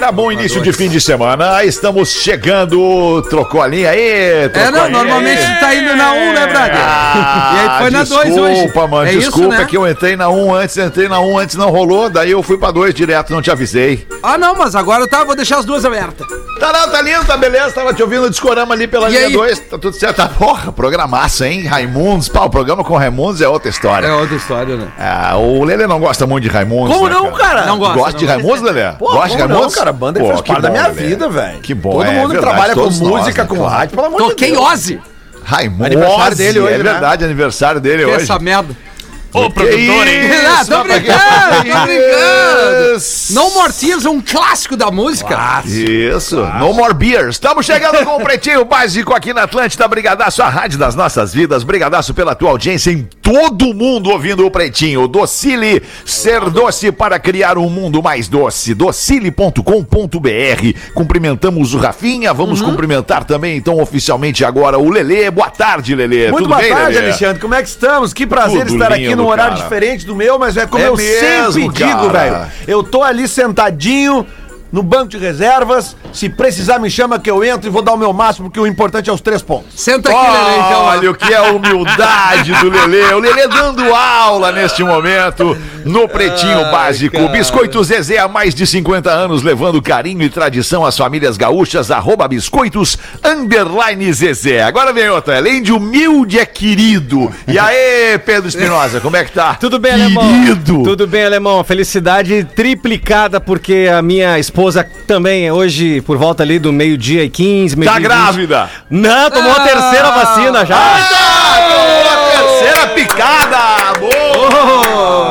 Quarta-feira, bom início de fim de semana. Estamos chegando. Trocou a linha aí? É, trocou não, a linha normalmente aí. tá indo na 1, né, Braga? Ah, e aí foi na 2 hoje. Desculpa, mano, é desculpa, isso, né? é que eu entrei na 1 antes, entrei na 1 antes, não rolou, daí eu fui pra 2 direto, não te avisei. Ah, não, mas agora tá, vou deixar as duas abertas. Tá, não, tá lindo, tá beleza, tava te ouvindo o discorama ali pela E linha aí? 2, tá tudo certo. Tá, porra, programaça, hein? Raimundos, pá, o programa com Raimundos é outra história. É outra história, né? Ah, o Lelê não gosta muito de Raimundos. Como né, não, cara? Não gosta, Gosta de Raimundos, Lelê? Pô, gosta de como não, Raimundos? cara? A banda Pô, faz parte da minha Lelê. vida, velho. Que bom, Todo é mundo que verdade, trabalha com nós, música, né, com rádio, pelo amor Toquei de Deus. Ozzy. Raimundos. Aniversário dele hoje, É né? verdade, aniversário dele Que hoje. essa merda. Ô, produtor, hein? Ah, tô brincando, tô brincando. No More Tears, um clássico da música. Isso, no more beers. Estamos chegando com o Pretinho Básico aqui na Atlântida. Brigadaço, a rádio das nossas vidas. Brigadaço pela tua audiência em todo mundo ouvindo o Pretinho. Docile, ser doce para criar um mundo mais doce. Docile.com.br. Cumprimentamos o Rafinha. Vamos cumprimentar também, então, oficialmente agora o Lelê. Boa tarde, Lelê. Muito Tudo boa bem, tarde, Lelê? Alexandre. Como é que estamos? Que prazer Tudo estar aqui lindo, num horário cara. diferente do meu, mas é como É eu mesmo, sempre digo, velho. Eu tô ali sentadinho no banco de reservas. Se precisar, me chama que eu entro e vou dar o meu máximo, porque o importante é os três pontos. Senta aqui, Lelê, então. Olha o que é a humildade do Lelê. O Lelê dando aula neste momento no Pretinho Básico. Biscoitos Zezé há mais de 50 anos, levando carinho e tradição às famílias gaúchas. Arroba biscoitos, underline Zezé. Agora vem outra. Além de humilde, é querido. E aí, Pedro Espinosa, como é que tá? Tudo bem, querido. alemão? Tudo bem, alemão. Felicidade triplicada, porque a minha esposa também, hoje, por volta ali do meio-dia e 15, meio Tá grávida. Não, tomou a terceira Ah. vacina já. Ah, terceira picada. Boa.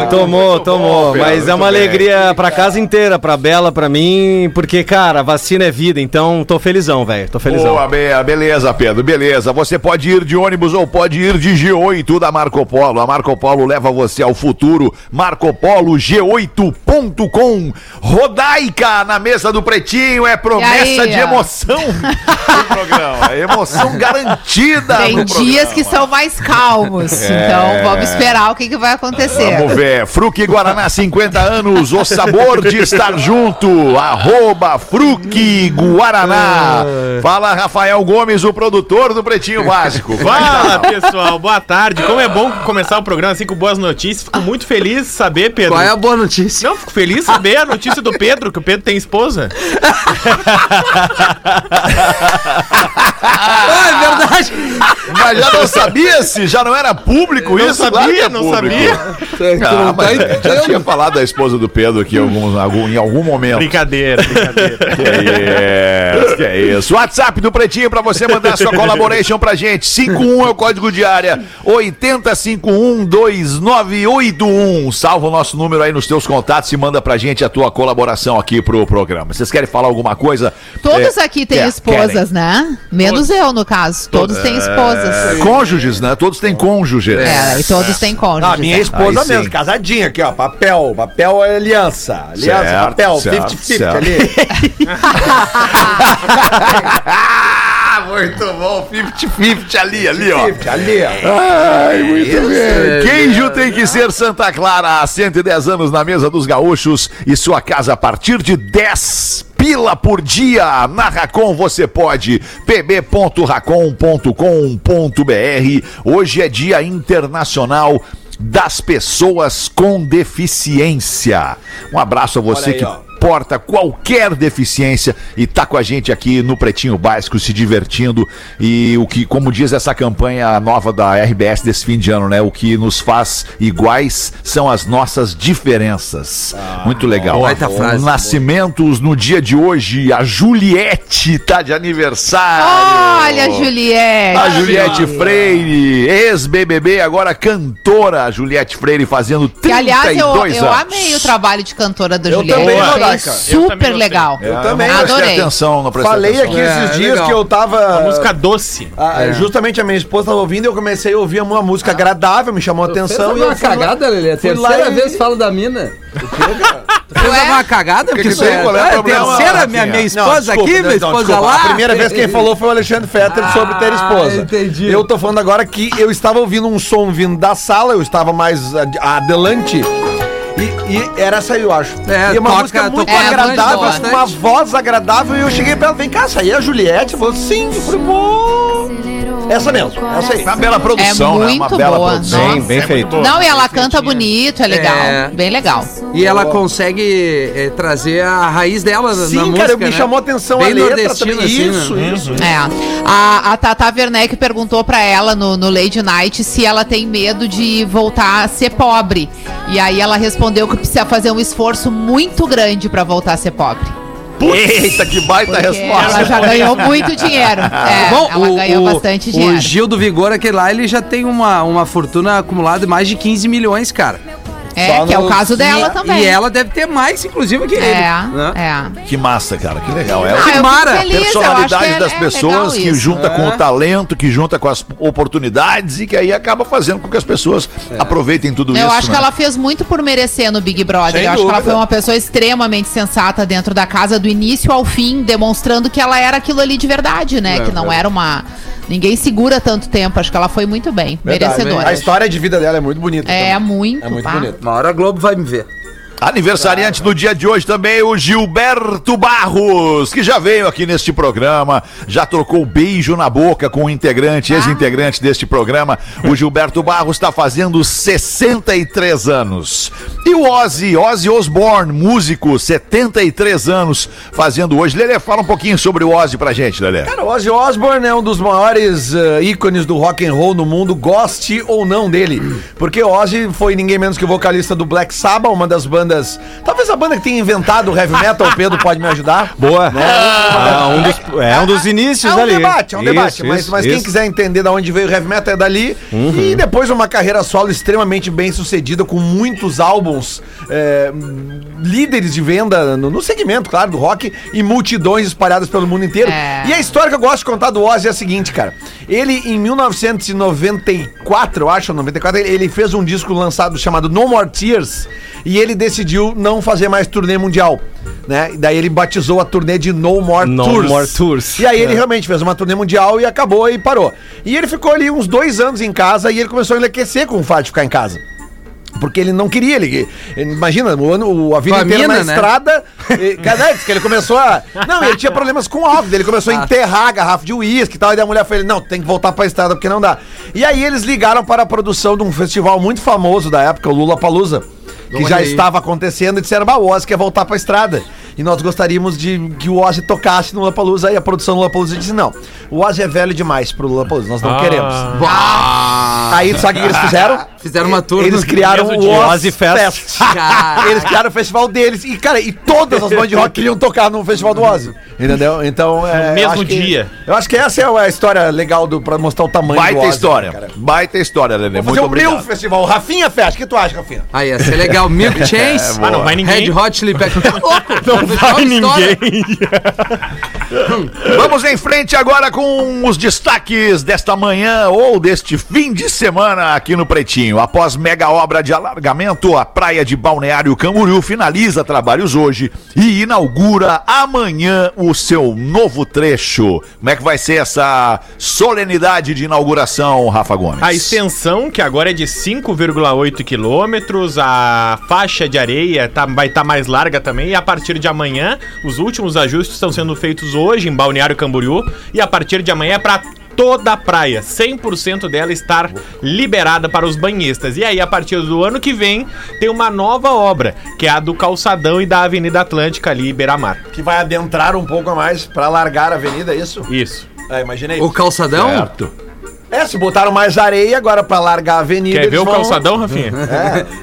Tomou, tomou. bom, Mas é uma alegria pra casa inteira, pra Bela, pra mim, porque, cara, a vacina é vida, então tô felizão, velho. Tô felizão. Boa, be- beleza, Pedro, beleza. Você pode ir de ônibus ou pode ir de G8 da Marco Polo. A Marco Polo leva você ao futuro. Marco Polo G8.com. Rodaica na mesa do Pretinho é promessa aí, de ó? emoção no programa. Emoção garantida Tem no dias programa. que são mais calmos. Então vamos esperar o que, que vai acontecer. Vamos ver. Fruque Guaraná, 50 anos. O sabor de estar junto. Arroba Fruque Guaraná. Fala, Rafael Gomes, o produtor do Pretinho Básico. Vai, Fala, pessoal. Boa tarde. Como é bom começar o programa assim com boas notícias. Fico muito feliz de saber, Pedro. Qual é a boa notícia? Não, fico feliz de saber a notícia do Pedro, que o Pedro tem esposa. Ah, é verdade. Mas já não sabia se já não era público Não isso? sabia, Claro que é não. Tu Ah, não tá mas já tinha falado da esposa do Pedro aqui em algum, algum- em algum momento. Brincadeira, brincadeira. Que é isso, que é isso. WhatsApp do Pretinho pra você mandar sua collaboration pra gente. 51 é o código de área. 80512981. Salva o nosso número aí nos teus contatos e manda pra gente a tua colaboração aqui pro programa. Vocês querem falar alguma coisa? Todos É, aqui têm quer- esposas, né? Menos eu, no caso. Todos têm esposas. É, cônjuges, né? Todos têm cônjuges. É, e todos têm cônjuges. Ah, minha é. esposa mesmo, casadinha aqui, ó. Papel, papel é aliança. Aliança, Certo, papel, certo, 50-50 certo. ali. Muito bom. 50-50 ali, ali, ó. 50, ali, ó. Ai, muito bem. Queijo tem que ser Santa Clara há 110 anos na mesa dos gaúchos e sua casa a partir de 10 pila por dia. Na Racon você pode. pb.racon.com.br. Hoje é Dia Internacional das Pessoas com Deficiência. Um abraço a você aí, que ó. Porta qualquer deficiência e tá com a gente aqui no Pretinho Básico se divertindo e o que, como diz essa campanha nova da RBS desse fim de ano, né? O que nos faz iguais são as nossas diferenças. Muito legal. baita frase. Nascimentos no dia de hoje, a Juliette tá de aniversário. Olha, Juliette. A Juliette Freire, ex-BBB, agora cantora, a Juliette Freire fazendo 32 Que, aliás, eu, eu anos. amei o trabalho de cantora da Eu Juliette. também, Achei. Eu super gostei. legal. É, Eu também. não Adorei. atenção, não Falei atenção. aqui É, esses dias legal. que eu tava. Música doce. Ah, Justamente a minha esposa estava ouvindo e eu comecei a ouvir uma música agradável, me chamou a atenção. e Fez eu uma cagada, Lelê. Terceira e- vez fala da mina. Tu fez uma cagada? Porque que tu tem? Qual é o é, problema, terceira, minha, minha Não, esposa desculpa, aqui, não, minha não, esposa desculpa. lá. A primeira vez quem falou foi o Alexandre Fetter sobre ter esposa. entendi. Eu tô falando agora que eu estava ouvindo um som vindo da sala, eu estava mais ad- adelante. E, e era essa aí, eu acho. É, e é uma toca- música muito agradável, com uma voz agradável. E eu cheguei pra ela, vem cá, essa aí é a Juliette. Falou, sim. Eu falei. Essa mesmo, essa aí. Uma bela produção, É né? Uma muito bela boa, produção. nossa. Bem, bem feito. Não, e ela canta bonito, é legal. É. Bem legal. E ela consegue é, trazer a raiz dela na- Sim, na cara, música, me né? chamou a atenção Bem a letra também. assim, Isso, né? isso. É. A, a Tata Werneck perguntou pra ela no, no Lady Night se ela tem medo de voltar a ser pobre. E aí ela respondeu que precisa fazer um esforço muito grande pra voltar a ser pobre. Eita, que baita Porque resposta. ela já ganhou muito dinheiro. É, Bom, ela o, ganhou o- bastante dinheiro. O Gil do Vigor, aquele lá, ele já tem uma, uma fortuna acumulada de mais de 15 milhões, cara. É, Só que é o no- caso dela e, também. E ela deve ter mais, inclusive, que ele. É, né? é. Que massa, cara, que legal. É Ah, a eu fico mara, feliz, eu acho personalidade que é- das é pessoas legal que isso. junta com É. o talento, que junta com as oportunidades e que aí acaba fazendo com que as pessoas aproveitem tudo Eu isso. acho né? que ela fez muito por merecer no Big Brother. Sem eu acho que ela dúvida. foi uma pessoa extremamente sensata dentro da casa, do início ao fim, demonstrando que ela era aquilo ali de verdade, né? É, que não era uma. Ninguém segura tanto tempo. Acho que ela foi muito bem. Verdade, merecedora. A história de vida dela é muito bonita. É também. muito. É muito pá. bonito. Uma hora a Globo vai me ver. Aniversariante do dia de hoje também, o Gilberto Barros, que já veio aqui neste programa, já trocou beijo na boca com o integrante, ex-integrante deste programa. O Gilberto Barros está fazendo 63 anos. E o Ozzy, Ozzy Osbourne, músico, 73 anos, fazendo hoje. Lelê, fala um pouquinho sobre o Ozzy pra gente, Lelê. Cara, o Ozzy Osbourne é um dos maiores eh, ícones do rock and roll no mundo, goste ou não dele. Porque Ozzy foi ninguém menos que o vocalista do Black Sabbath, uma das bandas. Talvez a banda que tenha inventado o heavy metal, o Pedro pode me ajudar. Boa. É, um dos, é um dos inícios É um ali. debate, é um Isso, debate. Mas, isso, mas quem isso. quiser entender de onde veio o heavy metal é dali. E depois uma carreira solo extremamente bem sucedida, com muitos álbuns é, líderes de venda no, no segmento, claro, do rock, e multidões espalhadas pelo mundo inteiro. É. E a história que eu gosto de contar do Ozzy é a seguinte, cara. Ele, em 1994, eu acho, 94, ele, ele fez um disco lançado chamado No More Tears. E ele decidiu não fazer mais turnê mundial. Né? E daí ele batizou a turnê de No More No Tours. More Tours. E aí ele realmente fez uma turnê mundial e acabou e parou. E ele ficou ali uns dois anos em casa e ele começou a enlouquecer com o fato de ficar em casa. Porque ele não queria, ele, imagina, o ano, o- a vida Com a inteira mina, na né? estrada. E, cara, diz que ele começou a. Não, ele tinha problemas com álcool, ele começou a enterrar a garrafa de uísque e tal. E daí a mulher falou: não, tem que voltar pra estrada porque não dá. E aí eles ligaram para a produção de um festival muito famoso da época, o Lula Palusa. Que Olha já aí. estava acontecendo e disseram, bah, o Ozzy quer voltar pra estrada. E nós gostaríamos de que o Ozzy tocasse no Lollapalooza. Aí a produção do Lollapalooza disse, não, o Ozzy é velho demais pro Lollapalooza, nós não Ah. queremos. Ah, Aí sabe o que eles fizeram? Fizeram uma tour Eles no criaram o. Ozzy Fest. Fest. Eles criaram o festival deles. E, cara, e todas as bandas de rock queriam tocar no festival do Ozzy. Entendeu? Então, é, eu mesmo que- dia. eu acho que essa é a história legal do, pra mostrar o tamanho do Baita Ozzy, história. cara. Baita história, Lelê. Muito o meu obrigado. festival. Rafinha Fest. O que tu acha, Rafinha? Aí, ia ser legal. Milk Chance. Ah, não vai ninguém. Red Hot Chili Peppers. Tá louco. Não vai ninguém. Vamos em frente agora com os destaques desta manhã ou deste fim de semana aqui no Pretinho. Após mega obra de alargamento, a praia de Balneário Camboriú finaliza trabalhos hoje e inaugura amanhã o seu novo trecho. Como é que vai ser essa solenidade de inauguração, Rafa Gomes? A extensão, que agora é de 5,8 quilômetros, a faixa de areia tá- vai estar mais larga também, e a partir de amanhã, os últimos ajustes estão sendo feitos hoje em Balneário Camboriú, e a partir de amanhã é para toda a praia, 100% dela estar liberada para os banhistas. E aí, a partir do ano que vem, tem uma nova obra, que é a do calçadão e da Avenida Atlântica ali, Beira-Mar. Que vai adentrar um pouco a mais pra largar a avenida, é isso? Isso. É, imaginei. O calçadão? Certo. É, se botaram mais areia agora pra largar a avenida. Quer ver o vão- calçadão, Rafinha?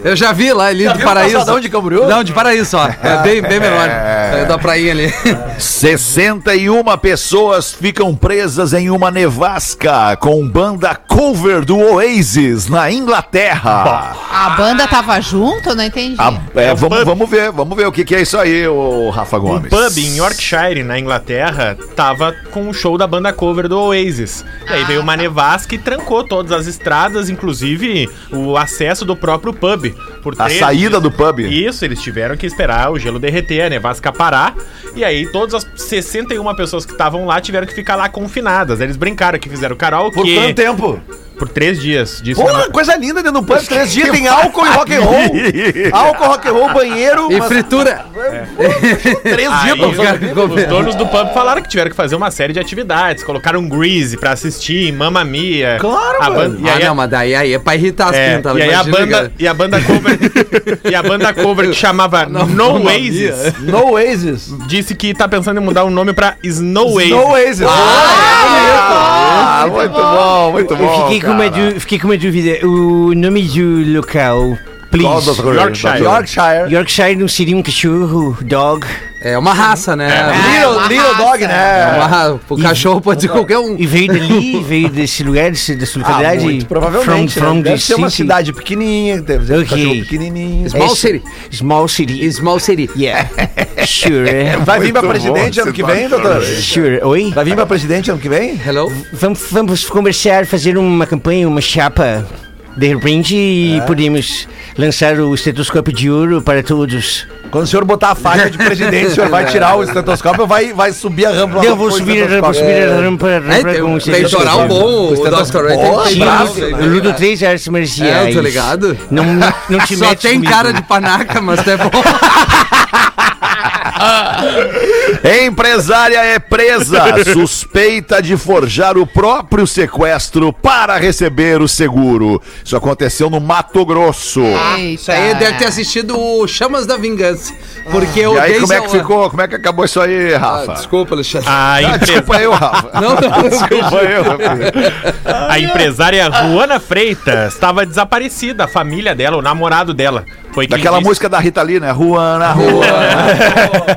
Eu já vi lá ali Já do Paraíso. calçadão de Camboriú? Não, de Paraíso, ó. É bem, bem menor. É da prainha ali. 61 pessoas ficam presas em uma nevasca com banda cover do Oasis na Inglaterra. A banda tava junto? Não entendi. A- é, É vamos, vamos ver, vamos ver o que, que é isso aí, o Rafa Um Gomes. pub em Yorkshire, na Inglaterra, tava com o show da banda cover do Oasis. E aí veio uma nevasca e trancou todas as estradas, inclusive o acesso do próprio pub. por A saída dias. do pub. Isso, eles tiveram que esperar o gelo derreter, a nevasca parar. E aí todas as 61 pessoas que estavam lá tiveram que ficar lá confinadas. Eles brincaram que fizeram karaokê. Por quanto tempo? Por três dias. Disso Porra, coisa linda dentro do pub. Três dias tem álcool e rock and roll. álcool, rock and roll, banheiro. E mas fritura. Três Aí, dias os Os donos do pub falaram que tiveram que fazer uma série de atividades. Colocaram Grease pra assistir, Mamma Mia. Claro, a mano. banda, e ah, não, mas daí aí é pra irritar as é, pintas. e aí a banda e a banda cover e a banda cover que chamava Não, No Oasis No Oasis. disse que tá pensando em mudar o nome pra Snow Oasis. No Oasis. Ah, muito bom, muito Eu bom. fiquei com, uma fiquei com uma dúvida. O nome do local, please. Yorkshire. Yorkshire. Yorkshire não seria um cachorro, dog? É uma raça, né? Little, uma little raça. dog, É né? uma ra- O cachorro pode ser qualquer um. E veio dali, veio desse lugar, desse, dessa Ah, localidade? muito provavelmente. From, from né? Deve the ser uma city. cidade pequenininha, deve ser um Ok. cachorro pequenininho. Small Esse- city. Small city. Small city. Yeah. Sure. Vai vir pra presidente bom, ano que vem, doutor? Sure. Oi? Vai vir pra presidente ano que vem? Hello? Vamos, vamos conversar, fazer uma campanha, uma chapa. De repente, e podemos lançar o estetoscópio de ouro para todos. Quando o senhor botar a faixa de presidente, o senhor vai tirar o estetoscópio ou vai, vai subir a rampa? Eu vou subir, a- vou subir a rampa, É, rampa tem com um o peitoral bom. O estetoscópio. Dr. Ray tem luto três artes É, marciais. eu tô ligado. Não, não, não te Só tem comigo. cara de panaca, mas é bom. Empresária é presa, suspeita de forjar o próprio sequestro para receber o seguro. Isso aconteceu no Mato Grosso. Isso aí deve ter assistido o Chamas da Vingança. Porque o E aí, como é que ficou? Como é que acabou isso aí, Ah, Rafa? desculpa, Alexandre. A, Ah, empresa, desculpa eu, Rafa. Não, não, Desculpa eu, Rafa. a empresária Juana Freitas estava desaparecida. A família dela, o namorado dela. Foi Daquela disse- música da Rita Lee, né? Ruana, Ruana.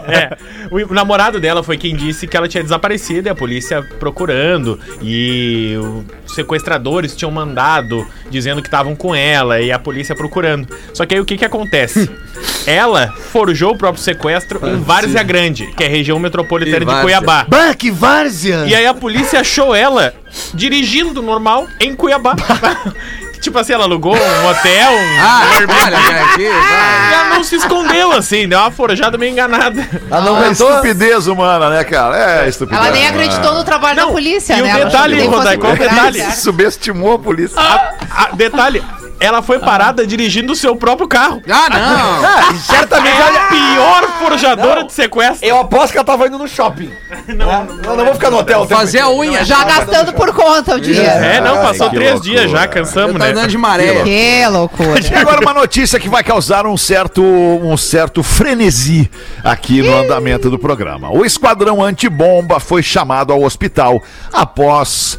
É, o, namorado dela foi quem disse que ela tinha desaparecido e a polícia procurando. E os sequestradores tinham mandado dizendo que estavam com ela e a polícia procurando. Só que aí o que que acontece? ela forjou o próprio sequestro em Várzea Grande, que é a região metropolitana de. Cuiabá. Bah, que várzea! E aí a polícia achou ela dirigindo normal em Cuiabá. tipo assim, ela alugou um hotel, um Ah, Airbnb. olha, aqui, vai. E ela não se escondeu assim, deu uma forjada meio enganada. Ah, não É aguentou? estupidez humana, né, cara? É estupidez. Ela nem acreditou no trabalho Não, da polícia, e o né? Ela detalhe, achou que Rodai, qual o detalhe? certo? Subestimou a polícia. A- a- detalhe, ela foi parada dirigindo o seu próprio carro. Ah, não. Ah, certamente. É a pior forjadora de sequestro. eu aposto que ela tava indo no shopping. Não, não, não vou ficar no hotel. Fazer a unha. Já gastando por conta o dinheiro. É, não, passou Ai, três loucura. dias já, cansamos, né? andando de maré. Que loucura. E agora uma notícia que vai causar um certo, um certo frenesi aqui no andamento do programa. O esquadrão antibomba foi chamado ao hospital após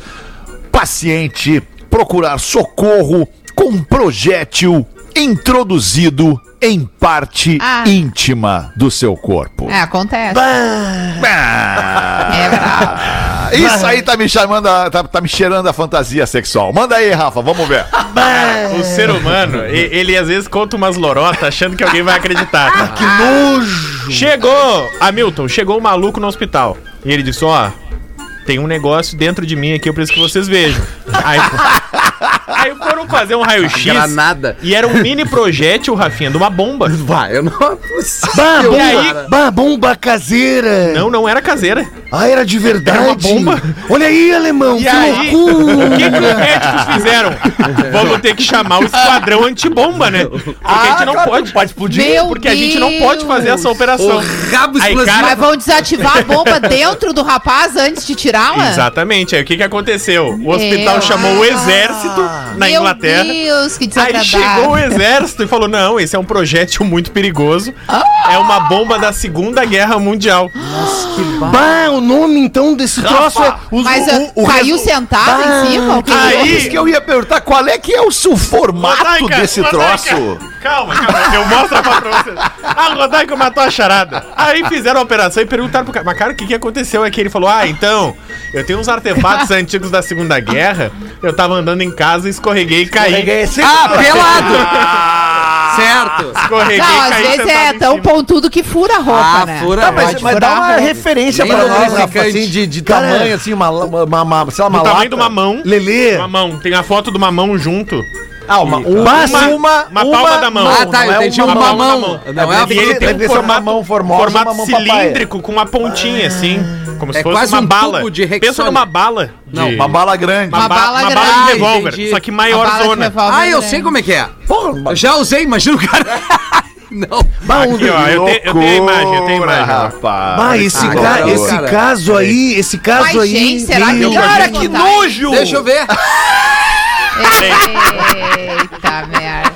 paciente procurar socorro um projétil introduzido em parte Ah. íntima do seu corpo. É, acontece. Ah, É verdade. isso aí tá me chamando, a- tá, tá me cheirando a fantasia sexual. Manda aí, Rafa, vamos ver. O ser humano, e- ele às vezes conta umas lorotas achando que alguém vai acreditar. Que nojo! Chegou, Hamilton, chegou um maluco no hospital. E ele disse: Ó, tem um negócio dentro de mim aqui, eu preciso que vocês vejam. Aí, aí foram fazer um raio-x. Granada. E era um mini projétil, Rafinha, de uma bomba. Vai, eu não. Bah, E aí-. Bah, bomba caseira! Não, não era caseira. Ah, era de verdade? Era uma bomba. Olha aí, alemão, E que aí, loucura! o que, que os médicos fizeram? Vamos ter que chamar o esquadrão antibomba, né? Porque a gente não Ah, claro, pode. pode explodir. Meu Porque a gente não pode fazer essa operação. O rabo Aí, explosivo. cara- Mas vão desativar a bomba dentro do rapaz antes de tirá-la? Exatamente. Aí o que, que aconteceu? O hospital Meu- chamou o exército na Meu Inglaterra. Deus, que Aí chegou o exército e falou: não, esse é um projétil muito perigoso. É uma bomba da Segunda Guerra Mundial. Bah, o nome então desse troço é. os- Mas o- ah, o caiu resu- sentado em cima? O que Aí- Isso que eu ia perguntar, qual é que é o seu formato Rodaica, desse Rodaica. troço? Calma, calma, eu mostro a pra vocês. A Rodaica matou a charada. Aí fizeram a operação e perguntaram pro cara, mas cara, o que, que aconteceu aqui? Ele falou, ah, então, eu tenho uns artefatos antigos da Segunda Guerra, eu tava andando em casa, escorreguei e caí. Ah, pelado! certo. Escorreguei Não, e às caí vezes é tão pontudo que fura a roupa, Ah, né? fura, Tá, mas, mas dá uma referência Bem pra nós, Rafa, assim, de, de tamanho, assim, uma, uma, uma, uma, sei lá, uma Do tamanho lata. de uma mão. Lelê. Uma mão. Tem a foto de uma mão junto. Ah, uma, uma, Uma- uma, uma palma da mão. Ah, tá, eu não é entendi uma uma mão. mão. Não é a ele tem um ser uma formato, mão formosa, formato uma cilíndrico com uma pontinha assim, como se É fosse quase uma um bala. tubo de Pensa numa bala. Não, Uma bala grande. uma, Uma ba- bala uma grande. bala de revólver, entendi. só que maior zona. Ah, eu grande. sei como é que é. Porra, já usei, imagina o cara. Não. Aqui, ó, eu, te- eu tenho a imagem, eu tenho a imagem. rapaz. Bah, esse, Ah, ca- esse cara. caso aí, esse caso Mas, aí. gente, será que Cara, que nojo! Deixa eu ver. Eita, merda.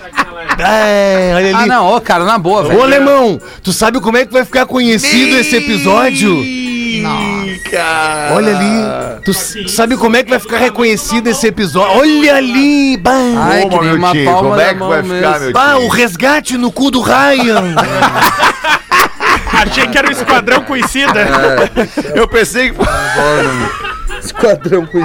É, olha ali. Ah, não, ô, cara, na boa, Ô, velho. alemão, tu sabe como é que vai ficar conhecido esse episódio? Nossa. Olha ali. Tu sabe como é que vai ficar reconhecido esse episódio? Olha ali. Bah, Ai, Ô, que meu uma tio, palma como é que vai ficar, mesmo. meu bah, o resgate no cu do Ryan. Achei que era o Esquadrão Conhecida. Eu pensei que. Esquadrão com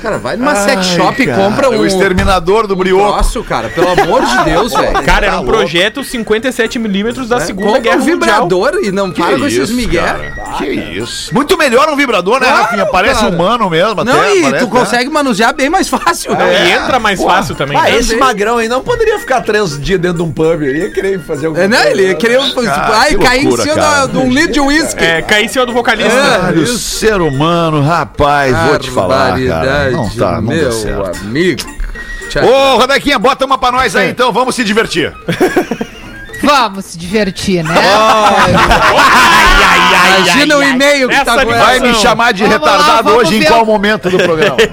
Cara, vai numa sex shop e compra um O exterminador do brioco. troço, cara. Pelo amor de Deus, velho. Cara, era um projeto 57mm da Segunda Compra Guerra um Mundial. vibrador e não para com esses migué. Que isso? Muito melhor um vibrador, né, Claro, Rafinha? Parece cara. humano mesmo. Não, até, e parece, tu né? consegue manusear bem mais fácil. Não, né? E entra mais fácil também. Ah, né? esse magrão aí não poderia ficar três dias dentro de um pub. Ele ia querer fazer alguma É, né? coisa. Ele queria Cara, ai, que cair em cima cara. de um litro de uísque. É, cair em cima do vocalista. É. O ser humano, rapaz, vou te falar, cara. Não tá, não meu deu certo. amigo. Tchau. Ô, Rodequinha, bota uma pra nós aí então, vamos se divertir. Vamos se divertir, né? Imagina o e-mail que tá com. Vai me chamar de Vamos lá, retardado vamos hoje em qual o- momento do programa?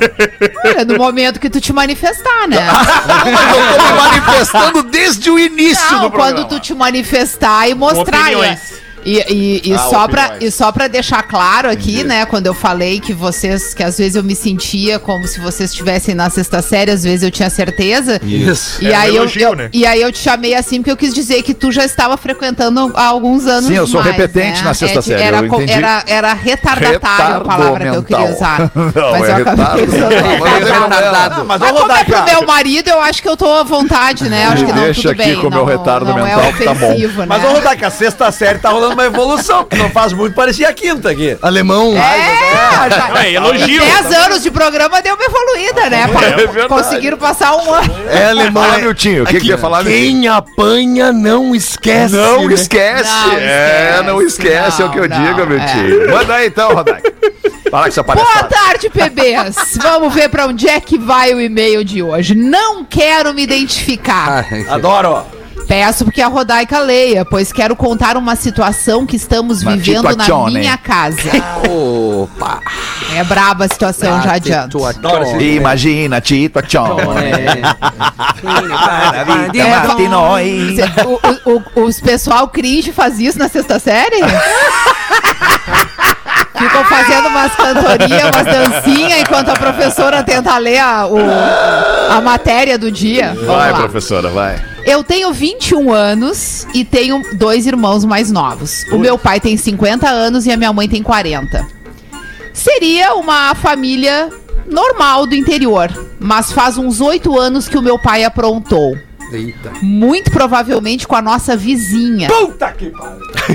É no momento que tu te manifestar, né? Mas eu tô me manifestando desde o início Não, do programa. quando tu te manifestar e mostrar. opiniões. E, e, e Ah, só pra, opiniões. e só pra deixar claro aqui, né, quando eu falei que vocês, que às vezes eu me sentia como se vocês estivessem na sexta série, às vezes eu tinha certeza. Isso. E, É um aí eu, elogio, eu- né? e aí eu te chamei assim porque eu quis dizer que tu já estava frequentando há alguns anos Sim, eu sou mais, repetente né? na sexta É, série, Era, entendi. era, era retardatário a palavra que eu queria usar. Não, mas é eu acabei retardo. usando retardado. mas vamos como é rodar, pro meu marido, eu acho que eu tô à vontade, né? Acho que não, deixa tudo aqui bem. com o meu não, retardo mental, é que tá bom. ofensivo, Mas né? vamos rodar que a sexta série tá rolando uma evolução, que não faz muito, parecia a quinta aqui. Alemão. É, já, Não, é elogio. Em 10 anos de programa deu uma evoluída, né? Pa- verdade. Conseguiram passar um ano. É alemão. Fala, é- Miltinho, o que que Aqui, ia falar, Miltinho? Quem apanha não esquece. Não né? esquece. Não é, esquece, não esquece, é o que eu não, digo, não, Miltinho. Manda aí então, Rodak. Fala com essa Boa palhaçada. tarde, PBs. Vamos ver pra onde é que vai o e-mail de hoje. Não quero me identificar. Adoro. Peço porque a Rodaica leia, pois quero contar uma situação que estamos Uma vivendo na situazione. minha casa. Opa. É braba a situação, já adianto. Imagina, Tito Tchon. É, o- o- o- os pessoal cringe faz isso na sexta série? Ficam fazendo umas cantorias, umas dancinhas, enquanto a professora tenta ler a, o- a matéria do dia. Vamos Vai, lá. professora, vai. Eu tenho 21 anos e tenho dois irmãos mais novos. O meu pai tem 50 anos e a minha mãe tem 40. Seria uma família normal do interior, mas faz uns oito anos que o meu pai aprontou. Eita. Muito provavelmente com a nossa vizinha.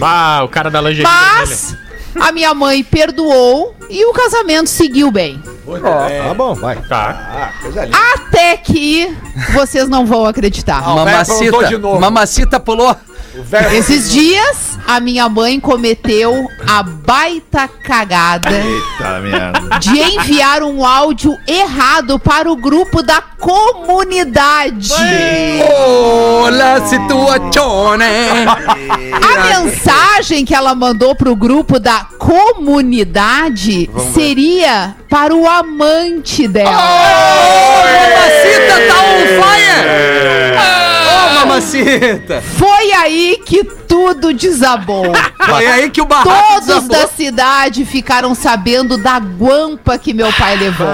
Ah, o cara da lingerie vermelha. A minha mãe perdoou e o casamento seguiu bem. Tá bom, vai. Tá. Até que vocês não vão acreditar. o velho aprontou Mamacita. de novo. Mamacita pulou. Esses dias, a minha mãe cometeu a baita cagada Eita de enviar um áudio errado para o grupo da comunidade. Olá, situazione. A mensagem que ela mandou pro grupo da comunidade seria para o amante dela. Mamacita tá on fire. Mamacita. Foi aí que tudo desabou. Foi aí que o barraco Todos desabou. da cidade ficaram sabendo da guampa que meu pai levou.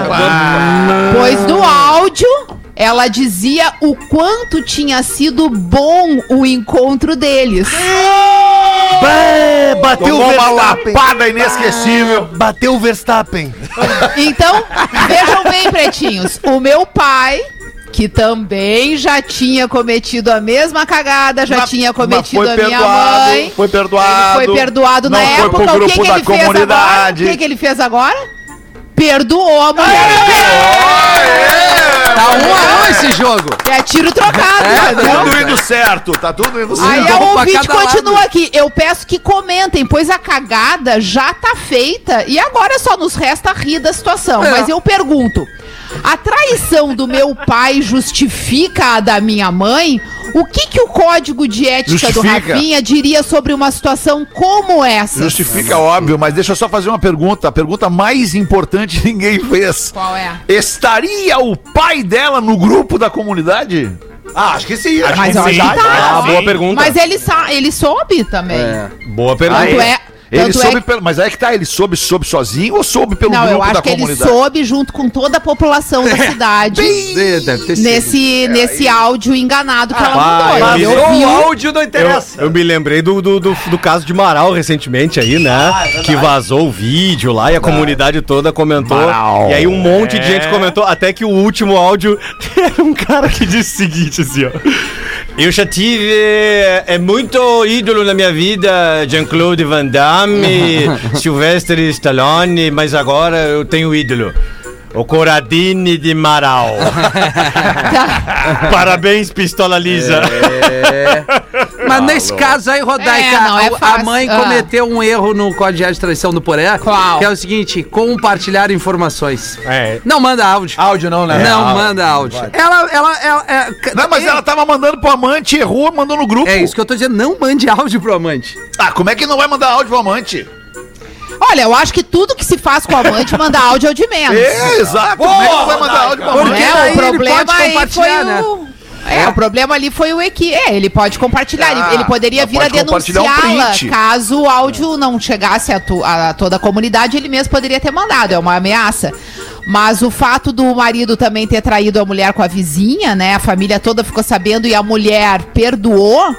Pois no áudio, ela dizia o quanto tinha sido bom o encontro deles. Bah, bateu o Tomou uma Verstappen. lapada inesquecível. Bateu o Verstappen. Então, vejam bem, pretinhos. O meu pai, que também já tinha cometido a mesma cagada, já Mas- tinha cometido a minha mãe. Foi perdoado. Ele foi perdoado na época. O que, que ele fez agora? O que, que ele fez agora? Perdoou a mulher. Aê! Tá um a um esse jogo. É tiro trocado, Tá entendeu? tudo indo certo, tá tudo indo Aí certo. a Jogo pra ouvinte continua lado. aqui. Eu peço que comentem, pois a cagada já tá feita e agora só nos resta rir da situação. É. Mas eu pergunto: a traição do meu pai justifica a da minha mãe? O que, que o código de ética do Justifica. Rafinha diria sobre uma situação como essa? Justifica, óbvio, mas deixa eu só fazer uma pergunta. A pergunta mais importante ninguém fez. Qual é? Estaria o pai dela no grupo da comunidade? Ah, acho que sim. Acho Mas que sim. que tá. Ah, boa pergunta. Mas ele, ele soube também. Boa pergunta. Tanto é. Ele Tanto soube é pelo. Mas aí que tá, ele soube, soube sozinho ou soube pelo Não, eu grupo acho da que ele comunidade? soube junto com toda a população da cidade. De- Deve ter sido. nesse, nesse áudio enganado que ela vai, mandou. eu Ele. Mas ouviu. o áudio não Eu, interessa. eu me lembrei do, do, do, do caso de Marau recentemente aí, né? que vazou o vídeo lá e a comunidade toda comentou. Marau. E aí um monte É. de gente comentou, até que o último áudio era um cara que disse o seguinte, assim, ó. Eu já tive é, muito ídolo na minha vida, Jean-Claude Van Damme, Sylvester Stallone, mas agora eu tenho ídolo. O Coradini de Marau. Parabéns, Pistola Lisa. Mas nesse caso aí, Rodaica, É, não é a- mãe Ah. cometeu um erro no Código de Traição do Poré. Qual? Que é o seguinte, compartilhar informações. É. Não manda áudio. Áudio não, né? não manda áudio. Ela, ela, ela, é- Não, mas ela tava mandando pro amante, errou, mandou no grupo. É isso que eu tô dizendo, não mande áudio pro amante. Ah, como é que não vai mandar áudio pro amante? Olha, eu acho que tudo que se faz com o amante manda áudio é o de menos. É, exato. como é que vai mandar áudio pro Porque amante? É, o ele problema pode aí foi né? o... É, o problema ali foi o equi. É, ele pode compartilhar. ele- Ah, ele poderia ela vir a pode um denunciá-la print. caso o áudio não chegasse a, tu- a toda a comunidade. Ele mesmo poderia ter mandado. É uma ameaça. Mas o fato do marido também ter traído a mulher com a vizinha, né? A família toda ficou sabendo e a mulher perdoou.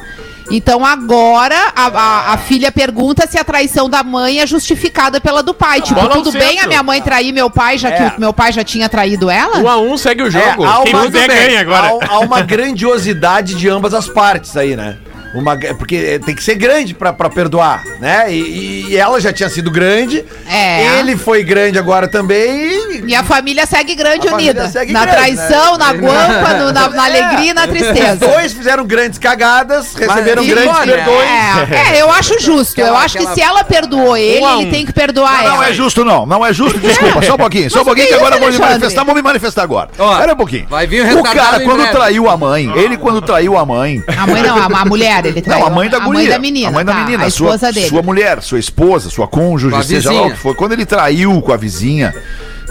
Então agora a, a- a filha pergunta se a traição da mãe é justificada pela do pai. Tipo, bola tudo bem a minha mãe trair meu pai, já que É. o meu pai já tinha traído ela? Um a um segue o jogo. É, há Quem uma- puder ganha agora. Há, há uma grandiosidade de ambas as partes aí, né? Uma, porque tem que ser grande pra, pra perdoar, né? E, e ela já tinha sido grande. É. Ele foi grande agora também. E a família segue grande A unida. segue na grande, traição, né? na guampa, no- na, na alegria e na Os tristeza. dois fizeram grandes cagadas, receberam e grandes olha, perdões. É, é, eu acho justo. eu Aquela- acho que se ela perdoou ele, Um um. ele tem que perdoar Não ela. é justo, não. Não é justo. Desculpa, só um pouquinho. Só um Mas pouquinho que que agora eu vou me manifestar. Vou me manifestar agora. Ó, Espera um pouquinho. vai vir o O cara, quando traiu a mãe, ele quando traiu a mãe. A mãe não, a, a mulher, ele traiu. Não, a mãe da a guria. mãe da menina. A mãe da tá, menina, a sua, esposa dele. sua mulher, sua esposa, sua cônjuge, a seja lá o que for. Quando ele traiu com a vizinha,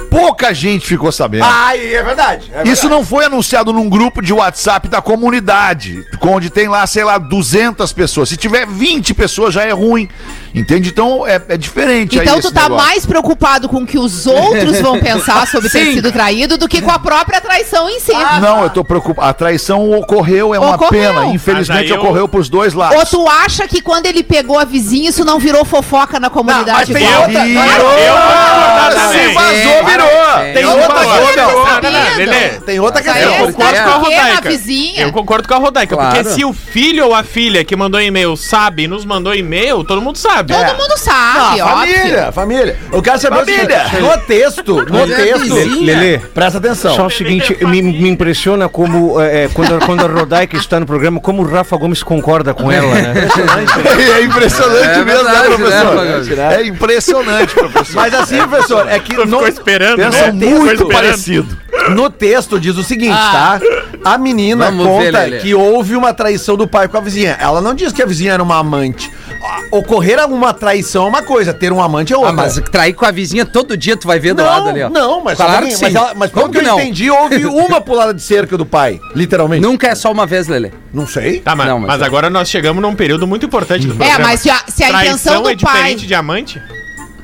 pouca gente ficou sabendo. Ai, é verdade. é Isso verdade. não foi anunciado num grupo de WhatsApp da comunidade, onde tem lá, sei lá, 200 pessoas. Se tiver 20 pessoas já é ruim. Entende? Então é, é diferente. Então tu tá negócio. mais preocupado com o que os outros vão pensar sobre ter Sim. sido traído do que com a própria traição em si. Não, eu tô preocupado. A traição ocorreu, é uma Ocorreu. pena. Infelizmente eu- ocorreu pros dois Ou lados. tu acha que quando ele pegou a vizinha, isso não virou fofoca na comunidade? mas tem outra- Virou! Eu vou discordar Se vazou, virou! Outra coisa, virou. Não, não, não, Sabido. Lelê. Tem outra questão. Eu concordo com a Rodaica. Eu concordo com a Rodaica, porque se o filho ou a filha que mandou e-mail sabe e nos mandou e-mail, todo mundo sabe. Todo É. mundo sabe, Não, óbvio. família, família. Eu quero saber Família. no texto, no é texto. Lelê, presta atenção. Só o seguinte, me, me impressiona como, é, quando, quando a Rodaica está no programa, como o Rafa Gomes concorda com ela, né? É impressionante É mesmo, né, professor? né, Gomes? É impressionante, professor. Mas assim, professor, é que no, ficou esperando, Pensam né? muito esperando. parecido. no texto diz o seguinte, Ah. tá? A menina Vamos ver, conta Lelê. que houve uma traição do pai com a vizinha. Ela não diz que a vizinha era uma amante. Ah, Ocorrer alguma traição é uma coisa, ter um amante é outra. Ah, mas trair com a vizinha todo dia tu vai ver do não, lado ali, ó. não, mas Claro que pouquinho, mas, sim. ela, mas Como pelo que eu não? entendi, houve uma pulada de cerca do pai, literalmente. Nunca é só uma vez, Lelê. Não sei. Tá, mas, Não, mas mas é. agora nós chegamos num período muito importante do É, programa. mas se a, se a Traição intenção do é pai. diferente de amante?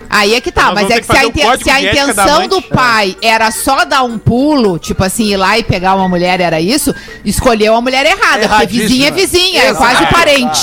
Aí é que tá, Nós mas é que que se a, inten- se a intenção do pai era só dar um pulo, tipo assim, ir lá e pegar uma mulher, era isso, escolheu a mulher errada, porque vizinha é vizinha, é Exato. quase parente.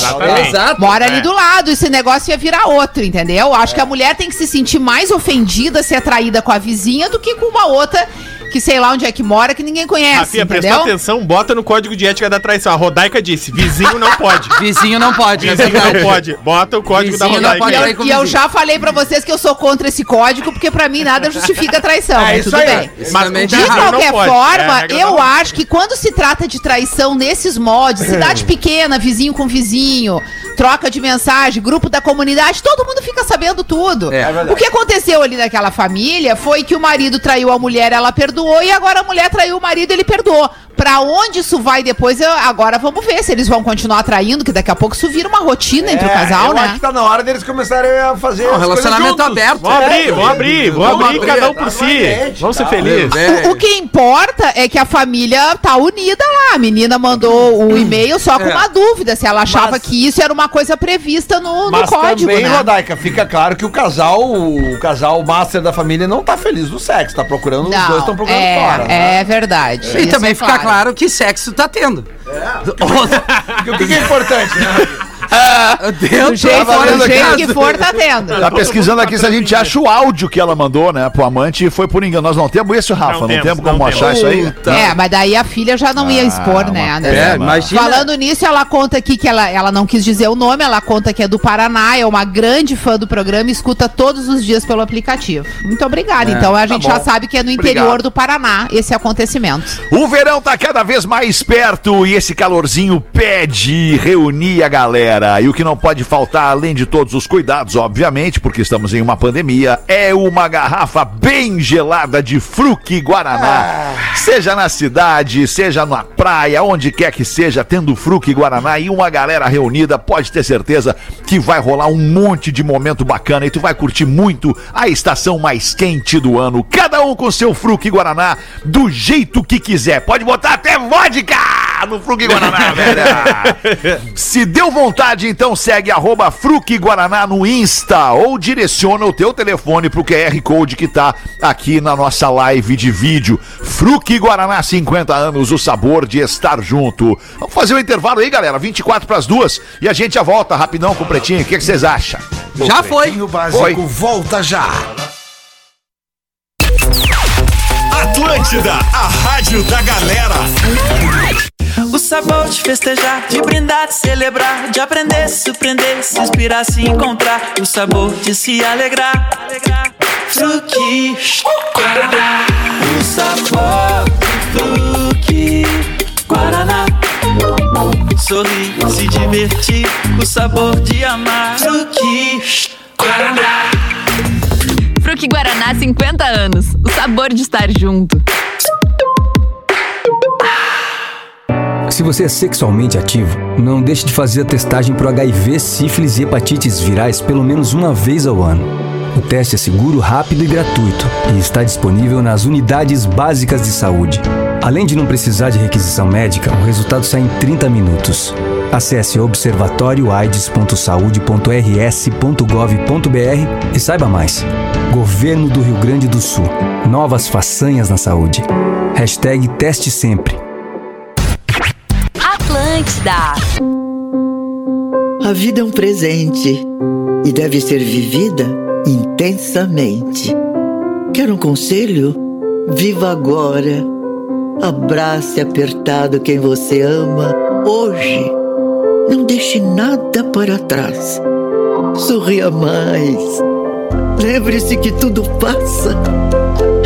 Exato. Mora É. ali do lado, esse negócio ia virar outro, entendeu? Acho que a mulher tem que se sentir mais ofendida se é traída com a vizinha do que com uma outra que sei lá onde é que mora, que ninguém conhece, Rafinha, prestou atenção, bota no código de ética da traição. A Rodaica disse, vizinho não pode. Vizinho não pode. é Vizinho não pode. Bota o código Vizinho da não pode Rodaica. E eu já falei pra vocês que eu sou contra esse código, porque pra mim nada justifica a traição. É mas isso tudo aí. bem. Mas com tá De qualquer. É, a forma, regra eu acho que quando se trata de traição nesses modos, cidade pequena, vizinho com vizinho, troca de mensagem, grupo da comunidade, todo mundo fica sabendo tudo. É, é o que aconteceu ali naquela família foi que o marido traiu a mulher, ela perdoou, e agora a mulher traiu o marido, ele perdoou. Pra onde isso vai depois, eu- agora vamos ver se eles vão continuar traindo, que daqui a pouco isso vira uma rotina entre o casal, É, eu né? acho que tá na hora deles começarem a fazer. Não, coisas relacionamento aberto. Vamos abrir, vamos abrir, vamos Vamos abrir, abrir, cada um tá por no si. Vamos ser tá. felizes. É. O, o que importa é que a família tá unida lá. A menina mandou o e-mail só com É. uma dúvida, se ela achava Mas- que isso era uma coisa prevista no, no Mas código, também, né? Rodaica, fica claro que o casal, o casal master da família não tá feliz no sexo, tá procurando, os dois Não, estão procurando é, fora. né? é verdade. E Isso também é fica claro. que sexo tá tendo. Porque O que, que é importante, né? Do Dentro, jeito, fora do jeito que for, tá tendo. Tá pesquisando aqui se a gente acha o áudio que ela mandou, né, pro amante e foi por engano. Nós não temos isso, Rafa? Não, Não temos, temos, como não achar temos. isso aí? Puta. É, mas daí a filha já não ia expor, né? Anderson? É, imagina. Falando nisso, ela conta aqui que ela, ela não quis dizer o nome, ela conta que é do Paraná, é uma grande fã do programa e escuta todos os dias pelo aplicativo. Muito obrigada. então a gente já bom. sabe que é no Obrigado. interior do Paraná esse acontecimento. O verão tá cada vez mais perto e esse calorzinho pede reunir a galera. E o que não pode faltar, além de todos os cuidados, obviamente, porque estamos em uma pandemia, é uma garrafa bem gelada de Fruque Guaraná. Seja na cidade, seja na praia, onde quer que seja, tendo Fruque Guaraná e uma galera reunida, pode ter certeza que vai rolar um monte de momento bacana e tu vai curtir muito a estação mais quente do ano. Cada um com seu Fruque Guaraná do jeito que quiser. Pode botar até vodka no Fruque Guaraná, velho. Se deu vontade, então segue arroba Fruque Guaraná no Insta ou direciona o teu telefone pro QR Code que tá aqui na nossa live de vídeo. Fruque Guaraná, 50 anos, o sabor de estar junto. Vamos fazer um intervalo aí, galera, 24 pras duas e a gente já volta rapidão com o Pretinho. O que que vocês acham? Já foi. O básico Foi. volta já. Atlântida, a rádio da galera. O sabor de festejar, de brindar, de celebrar, de aprender, se surpreender, se inspirar, se encontrar. O sabor de se alegrar. Fruque, Guaraná. O sabor de fruque, Guaraná. Sorrir, se divertir, o sabor de amar. Fruque, Guaraná. Fruque Guaraná 50 anos. O sabor de estar junto. Se você é sexualmente ativo, não deixe de fazer a testagem para HIV, sífilis e hepatites virais pelo menos uma vez ao ano. O teste é seguro, rápido e gratuito e está disponível nas unidades básicas de saúde. Além de não precisar de requisição médica, o resultado sai em 30 minutos. Acesse observatorioaids.saude.rs.gov.br e saiba mais. Governo do Rio Grande do Sul. Novas façanhas na saúde. Hashtag teste sempre. Atlântida. A vida é um presente e deve ser vivida intensamente. Quer um conselho? Viva agora. Abrace apertado quem você ama hoje. Não deixe nada para trás. Sorria mais. Lembre-se que tudo passa.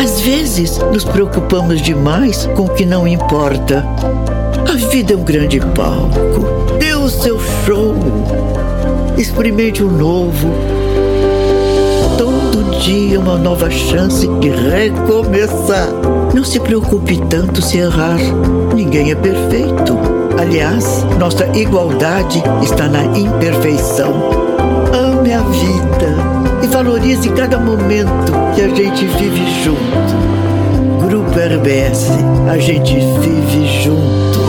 Às vezes nos preocupamos demais com o que não importa. A vida é um grande palco. Dê o seu show. Experimente o novo. Todo dia uma nova chance de recomeçar. Não se preocupe tanto se errar. Ninguém é perfeito. Aliás, nossa igualdade está na imperfeição. Ame a vida e valorize cada momento que a gente vive junto. Grupo RBS, a gente vive junto.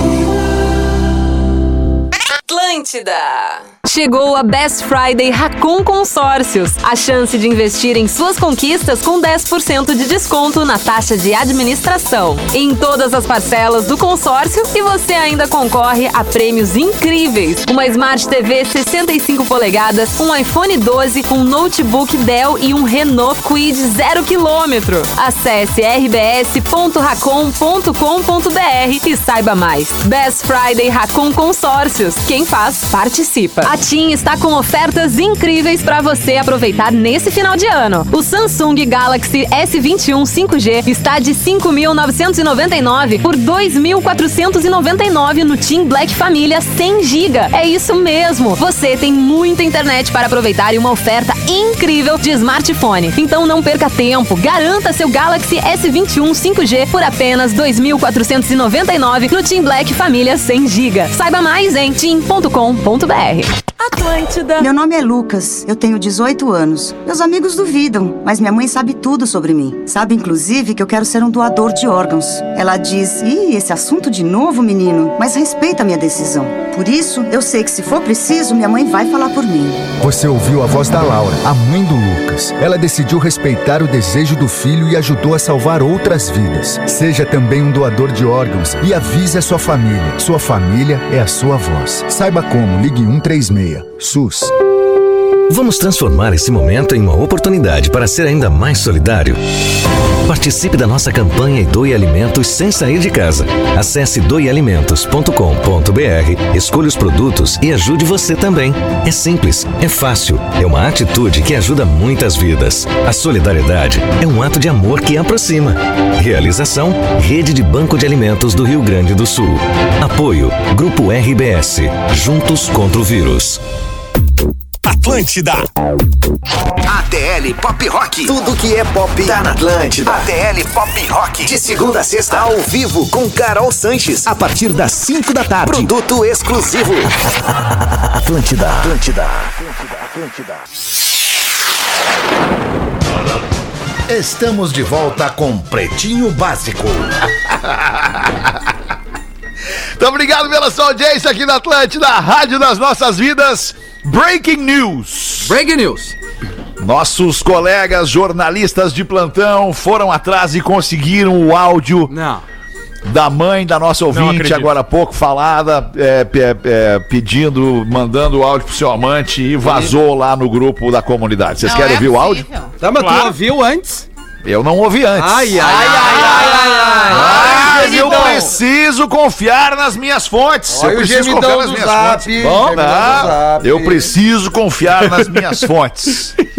Atlântida. Chegou a Best Friday Racon Consórcios. A chance de investir em suas conquistas com 10% de desconto na taxa de administração. Em todas as parcelas do consórcio e você ainda concorre a prêmios incríveis. Uma Smart TV 65 polegadas, um iPhone 12, um notebook Dell e um Renault Kwid 0 km. Acesse rbs.racon.com.br e saiba mais. Best Friday Racon Consórcios. Quem faz, participa. TIM está com ofertas incríveis para você aproveitar nesse final de ano. O Samsung Galaxy S21 5G está de 5.999 por 2.499 no Team Black Família 100 GB. É isso mesmo. Você tem muita internet para aproveitar e uma oferta incrível de smartphone. Então não perca tempo. Garanta seu Galaxy S21 5G por apenas 2.499 no Team Black Família 100 GB. Saiba mais em team.com.br. Atlântida. Meu nome é Lucas, eu tenho 18 anos. Meus amigos duvidam, mas minha mãe sabe tudo sobre mim. Sabe, inclusive, que eu quero ser um doador de órgãos. Ela diz: Ih, esse assunto de novo, menino, mas respeita a minha decisão. Por isso, eu sei que se for preciso, minha mãe vai falar por mim. Você ouviu a voz da Laura, a mãe do Lucas. Ela decidiu respeitar o desejo do filho e ajudou a salvar outras vidas. Seja também um doador de órgãos e avise a sua família. Sua família é a sua voz. Saiba como, ligue 136. SUS. Vamos transformar esse momento em uma oportunidade para ser ainda mais solidário. Participe da nossa campanha e doe alimentos sem sair de casa. Acesse doealimentos.com.br, escolha os produtos e ajude você também. É simples, é fácil, é uma atitude que ajuda muitas vidas. A solidariedade é um ato de amor que aproxima. Realização: Rede de Banco de Alimentos do Rio Grande do Sul. Apoio: Grupo RBS. Juntos contra o vírus. Atlântida. ATL Pop Rock. Tudo que é pop tá na Atlântida. ATL Pop Rock. De segunda a sexta, ao vivo, com Carol Sanches. A partir das 5 da tarde. Produto exclusivo. Atlântida. Atlântida. Atlântida. Atlântida. Estamos de volta com Pretinho Básico. Então, obrigado pela sua audiência aqui na Atlântida, Rádio das Nossas Vidas. Breaking News. Breaking News. Nossos colegas jornalistas de plantão foram atrás e conseguiram o áudio Não. da mãe da nossa ouvinte, agora há pouco falada, é, é, pedindo, mandando o áudio pro seu amante e vazou lá no grupo da comunidade. Vocês Não querem é ouvir o áudio? possível. Tá, mas tu Claro. ouviu antes? Eu não ouvi antes. Ai, ai, ai, ai, ai, ai. Mas eu preciso confiar nas minhas fontes. Olha eu preciso confiar nas minhas zap, fontes. do Tá? Eu preciso confiar nas minhas fontes. Do-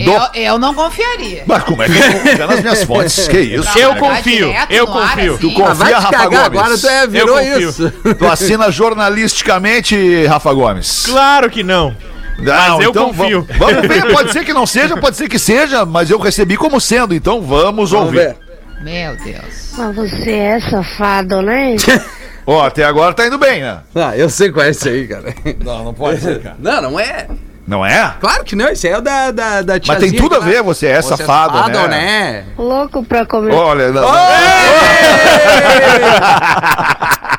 Eu, eu não confiaria. Mas como é que eu vou confiar nas minhas fontes? Que isso? Eu confio, eu confio. assim. Tu confia, Ah, Rafa cagar Gomes? agora, tu é, virou isso. Tu assina jornalisticamente, Rafa Gomes? Claro que não. Não, eu então confio. va- Vamos ver, pode ser que não seja, pode ser que seja, mas eu recebi como sendo, então vamos, Vamos ouvir. ver. Meu Deus. Mas você é safado, né? Ó, até agora tá indo bem, né? Ah, eu sei qual é esse aí, cara. Não, não pode ser, cara. Não, não é. Não é? Claro que não, esse aí é o da, da, da Mas tiazinha tem tudo a que lá- ver, você é safado, né? né? Louco pra comer. Olha, não, Não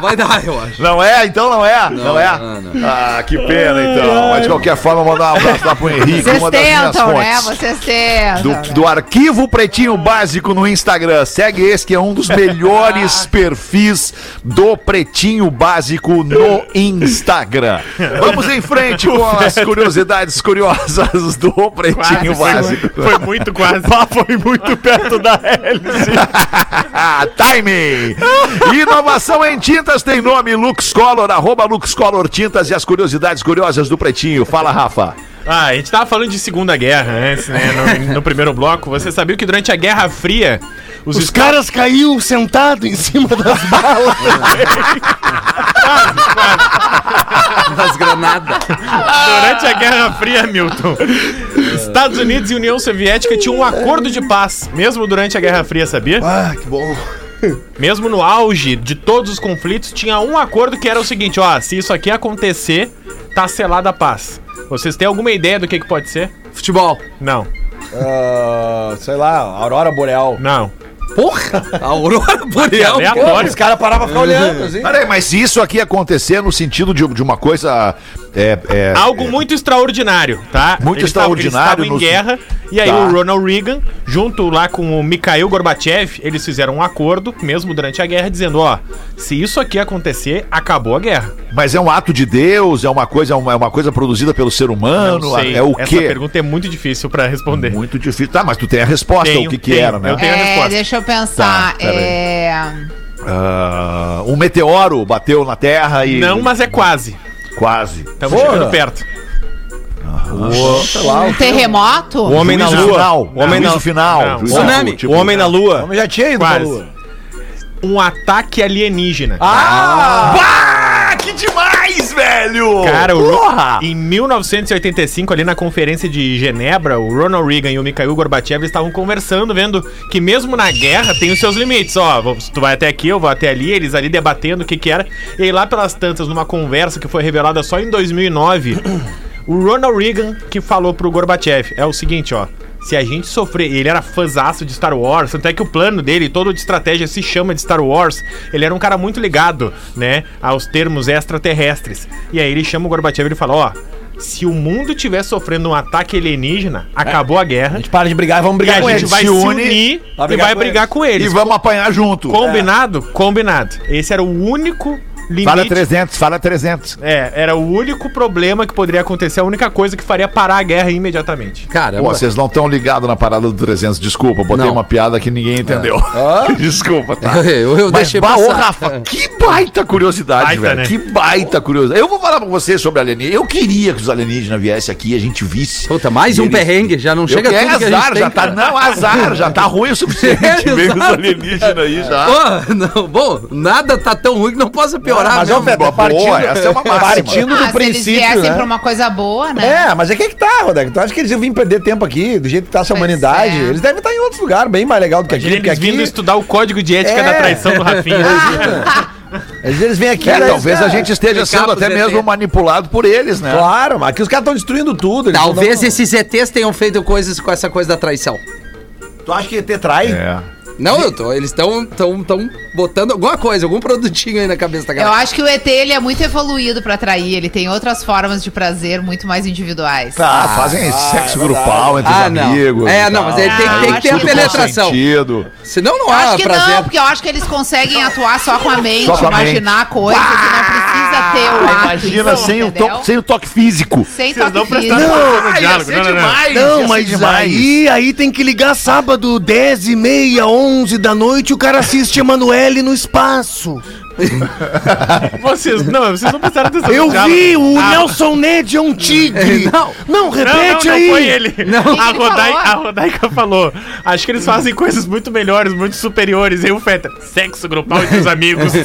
vai dar, eu acho. não é, então não é, não, é. não, não. Ah, que pena então. Mas de qualquer forma, mandar um abraço lá pro Henrique, Vocês uma das minhas tentam, né? fontes. Vocês tentam. Do, né? do arquivo Pretinho Básico no Instagram. Segue esse que é um dos melhores perfis do Pretinho Básico no Instagram. Vamos em frente com as curiosidades curiosas do Pretinho Básico. Foi muito quase. foi muito perto da hélice. Timing! Inovação em tintas tem nome Lux Color, arroba Lux Color Tintas e as curiosidades curiosas do Pretinho. Fala, Rafa. Ah, a gente tava falando de Segunda Guerra antes, né? No, no primeiro bloco. Você sabia que durante a Guerra Fria, os, Os caras caíam sentados em cima das balas. Das granadas. Durante a Guerra Fria, Milton, Estados Unidos e União Soviética tinham um acordo de paz, mesmo durante a Guerra Fria, sabia? Ah, que bom. Mesmo no auge de todos os conflitos, tinha um acordo que era o seguinte: ó, se isso aqui acontecer, tá selada a paz. Vocês têm alguma ideia do que, que pode ser? Futebol. Não, Ah, sei lá, Aurora Boreal. não. Porra! A Aurora Boreal. Aleatório. Os caras paravam pra ficar olhando, assim. Peraí, mas se isso aqui acontecer no sentido de, de uma coisa É, é, Algo muito extraordinário, tá? Muito Eles extraordinário Eles no- estavam em guerra e aí Tá. o Ronald Reagan, junto lá com o Mikhail Gorbachev, eles fizeram um acordo, mesmo durante a guerra, dizendo, ó, se isso aqui acontecer, acabou a guerra. Mas é um ato de Deus? É uma coisa, é uma, é uma coisa produzida pelo ser humano? Não sei. É o Essa quê? pergunta é muito difícil pra responder. Muito difícil. Tá, mas tu tem a resposta, Tenho, o que que tenho. era, né? Eu tenho a É, resposta. deixa eu pensar. Tá, é... Ah, um meteoro bateu na Terra e. Não, mas é quase. Quase. Estamos Porra. chegando perto. Um terremoto? O homem na lua. final. O homem na final. Não. Juízo Tsunami. tipo- o homem na lua. Já tinha ido pra Quase. lua. Um ataque alienígena. Ah! Ah, que demais, velho! Cara, o Porra! em 1985, ali na conferência de Genebra, o Ronald Reagan e o Mikhail Gorbachev estavam conversando, vendo que mesmo na guerra tem os seus limites. Ó, tu vai até aqui, eu vou até ali, eles ali debatendo o que que era. E aí lá pelas tantas, numa conversa que foi revelada só em 2009, o Ronald Reagan que falou pro Gorbachev, é o seguinte, ó. Se a gente sofrer, ele era fãzaço de Star Wars, tanto é que o plano dele, todo de estratégia, se chama de Star Wars. Ele era um cara muito ligado, né, aos termos extraterrestres. E aí ele chama o Gorbachev e ele fala: Ó, se o mundo estiver sofrendo um ataque alienígena, acabou a guerra. A gente para de brigar e vamos E brigar a com gente eles. vai se, une unir e vai com brigar eles. com eles. E vamos apanhar junto. Combinado? Combinado. Esse era o único limite. Fala 300, fala 300. É, era o único problema que poderia acontecer, a única coisa que faria parar a guerra imediatamente. Caramba. Pô, vocês não estão ligados na parada do 300, desculpa, botei Não. uma piada que ninguém entendeu. desculpa, tá? Eu, eu Mas, deixei bah, ô. Rafa, que baita curiosidade, Baita, velho. né? Que baita curiosidade. Eu vou falar pra vocês sobre alienígena. Eu queria que os alienígenas viessem aqui e a gente visse. Puta, mais um Eles- perrengue, já não Eu chega quero tudo que a gente azar, tem, já tá. cara. Não, azar, já tá ruim o suficiente. É, Vem os alienígenas aí já. Pô, não, bom, nada tá tão ruim que não possa piorar mas, mesmo. ó, Pedro, Boa, partindo, essa é uma máxima. partindo do Ah, se eles princípio, viessem né? pra uma coisa boa, né? É, mas é que é que tá, Rodrigo. Tu acha que eles iam vir perder tempo aqui, do jeito que tá essa Pois humanidade? é. Eles devem estar em outros lugares, bem mais legal do que aqui, eles aqui... vindo estudar o código de ética É. da traição do Rafinha. Às vezes eles vêm aqui... É, né, talvez cara, a gente esteja sendo até mesmo manipulado por eles, né? Claro, mas aqui os caras estão destruindo tudo. Talvez não- esses ETs tenham feito coisas com essa coisa da traição. Tu acha que ET trai? É. Não, eu tô, eles estão tão, tão botando alguma coisa, algum produtinho aí na cabeça da Eu galera. acho que o ET ele é muito evoluído pra atrair, ele tem outras formas de prazer muito mais individuais. Tá, fazem sexo grupal entre Ah, os não. amigos. É, e não, tal. mas ele tem, Ah, tem eu que ter a acho que penetração. Sentido. Senão não Eu há acho que prazer. não, porque eu acho que eles conseguem atuar só com a mente, com a imaginar coisas e não ter o ato. Imagina sem o, to sem o toque físico. Sem Vocês toque não físico. no Ai, diálogo. Não, não, não. demais. Não, mas demais. aí, aí tem que ligar sábado, 10 e meia, 11 da noite, o cara assiste Emanuele no espaço. Vocês não, vocês não prestaram atenção Eu vi, o Ah, Nelson Ned é um tigre. Não. Não, Não, repete não, não aí. foi ele. Quem A, ele Rodai, a Rodaica falou. Acho que eles fazem coisas muito melhores, muito superiores. E o Fetter, sexo grupal entre os amigos.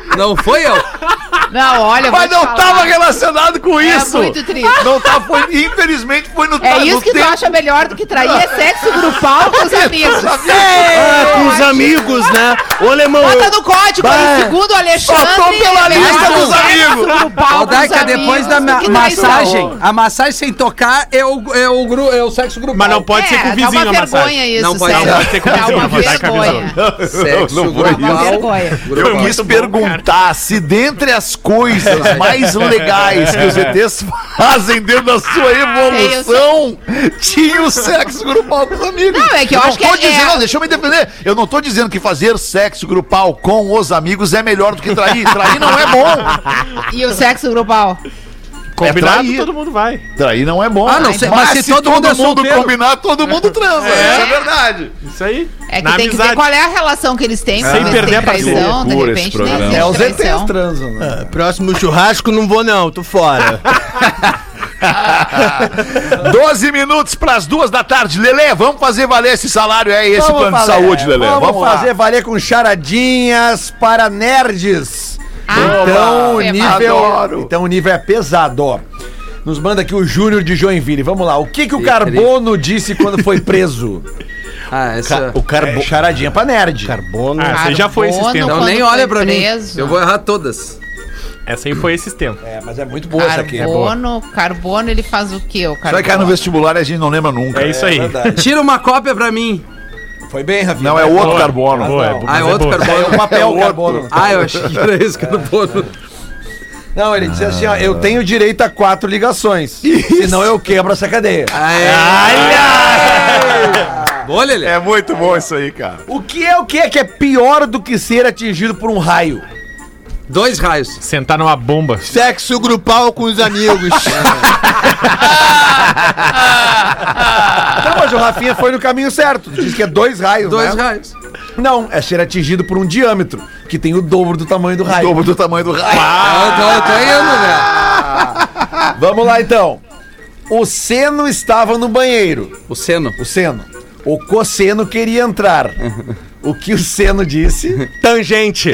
Não foi eu? Não, olha, eu Mas não falar. tava relacionado com É isso. muito triste. Não tá, foi, infelizmente foi no É no isso que tu tempo. acha melhor do que trair é sexo grupal com os amigos. Ah, com os amigos, né? Ô, Alemão, Bota no código aí, segundo o Alexandre. só tô pela é lista dos sexo amigos. grupal com os Rodaica, depois da ma que massagem, a massagem sem tocar é o, é o, gru, é o sexo grupal. Mas não pode ser com o É, vizinho a uma massagem. vergonha isso, Não pode ser. Pode ser com o Dá vizinho, uma a Rodaica avisou. vergonha. Sexo Não foi Dá uma grupal. vergonha. Eu quis perguntar se dentre as coisas mais legais que os ETs fazem dentro da sua evolução tinha o sexo grupal com os amigos. Não, é que eu não acho que tô é- dizendo, é- não, deixa eu me defender. Eu não tô dizendo que fazer sexo grupal com os amigos é melhor do que trair. Trair não é bom. E o sexo grupal? Combinado, trair. todo mundo vai. Trair não é bom. Ah, não, mas, se- mas se se todo todo, mundo é solteiro- combinar, todo mundo transa. É. Isso é verdade. Isso aí. É que Na tem que amizade. ver qual é a relação que eles têm. Sem perder a parceria. traição, de repente, programa. existe É, os ETs transam, né? Ah, Próximo churrasco não vou não, tô fora. 12 minutos para as duas da tarde. Lelê, vamos fazer valer esse salário aí, esse Vamos plano de fazer, saúde, Lelê. Vamos, Vamos, fazer valer com charadinhas para nerds. Ah, então, o nível, Adoro. então o nível é pesado, ó. Nos manda aqui o Júnior de Joinville. Vamos lá. O que que o Carbono disse quando foi preso? Ah, essa... O carbo... charadinha pra nerd. Carbono. Ah, essa aí já foi esses Carbono. tempos. Então nem olha pra mim. Eu vou errar todas. Essa aí foi esses tempos. É, mas é muito boa essa aqui. É. Carbono, carbono, ele faz o quê? O Isso vai cair no carbono? vestibular e a gente não lembra nunca. É isso aí. verdade. Tira uma cópia pra mim. Foi bem, Rafinha. Não, é outro Boa. carbono. É Ah, é outro carbono. É o papel carbono. Ah, eu achei que era esse carbono. Não, ele disse assim, ó, eu tenho direito a quatro ligações. Senão eu quebro essa cadeia. Boa, Lelê. É muito bom isso aí, cara. O que é o que é que é pior do que ser atingido por um raio? Dois raios. Sentar numa bomba. Sexo grupal com os amigos. Não, mas o Rafinha foi no caminho certo. Diz que é dois raios, Dois né? raios. Não, é ser atingido por um diâmetro, que tem o dobro do tamanho do O raio. dobro do tamanho do raio. Eu tô, eu tô indo, velho. Vamos lá, então. O seno estava no banheiro. O seno. O seno. O cosseno queria entrar. O que o seno disse? Tangente.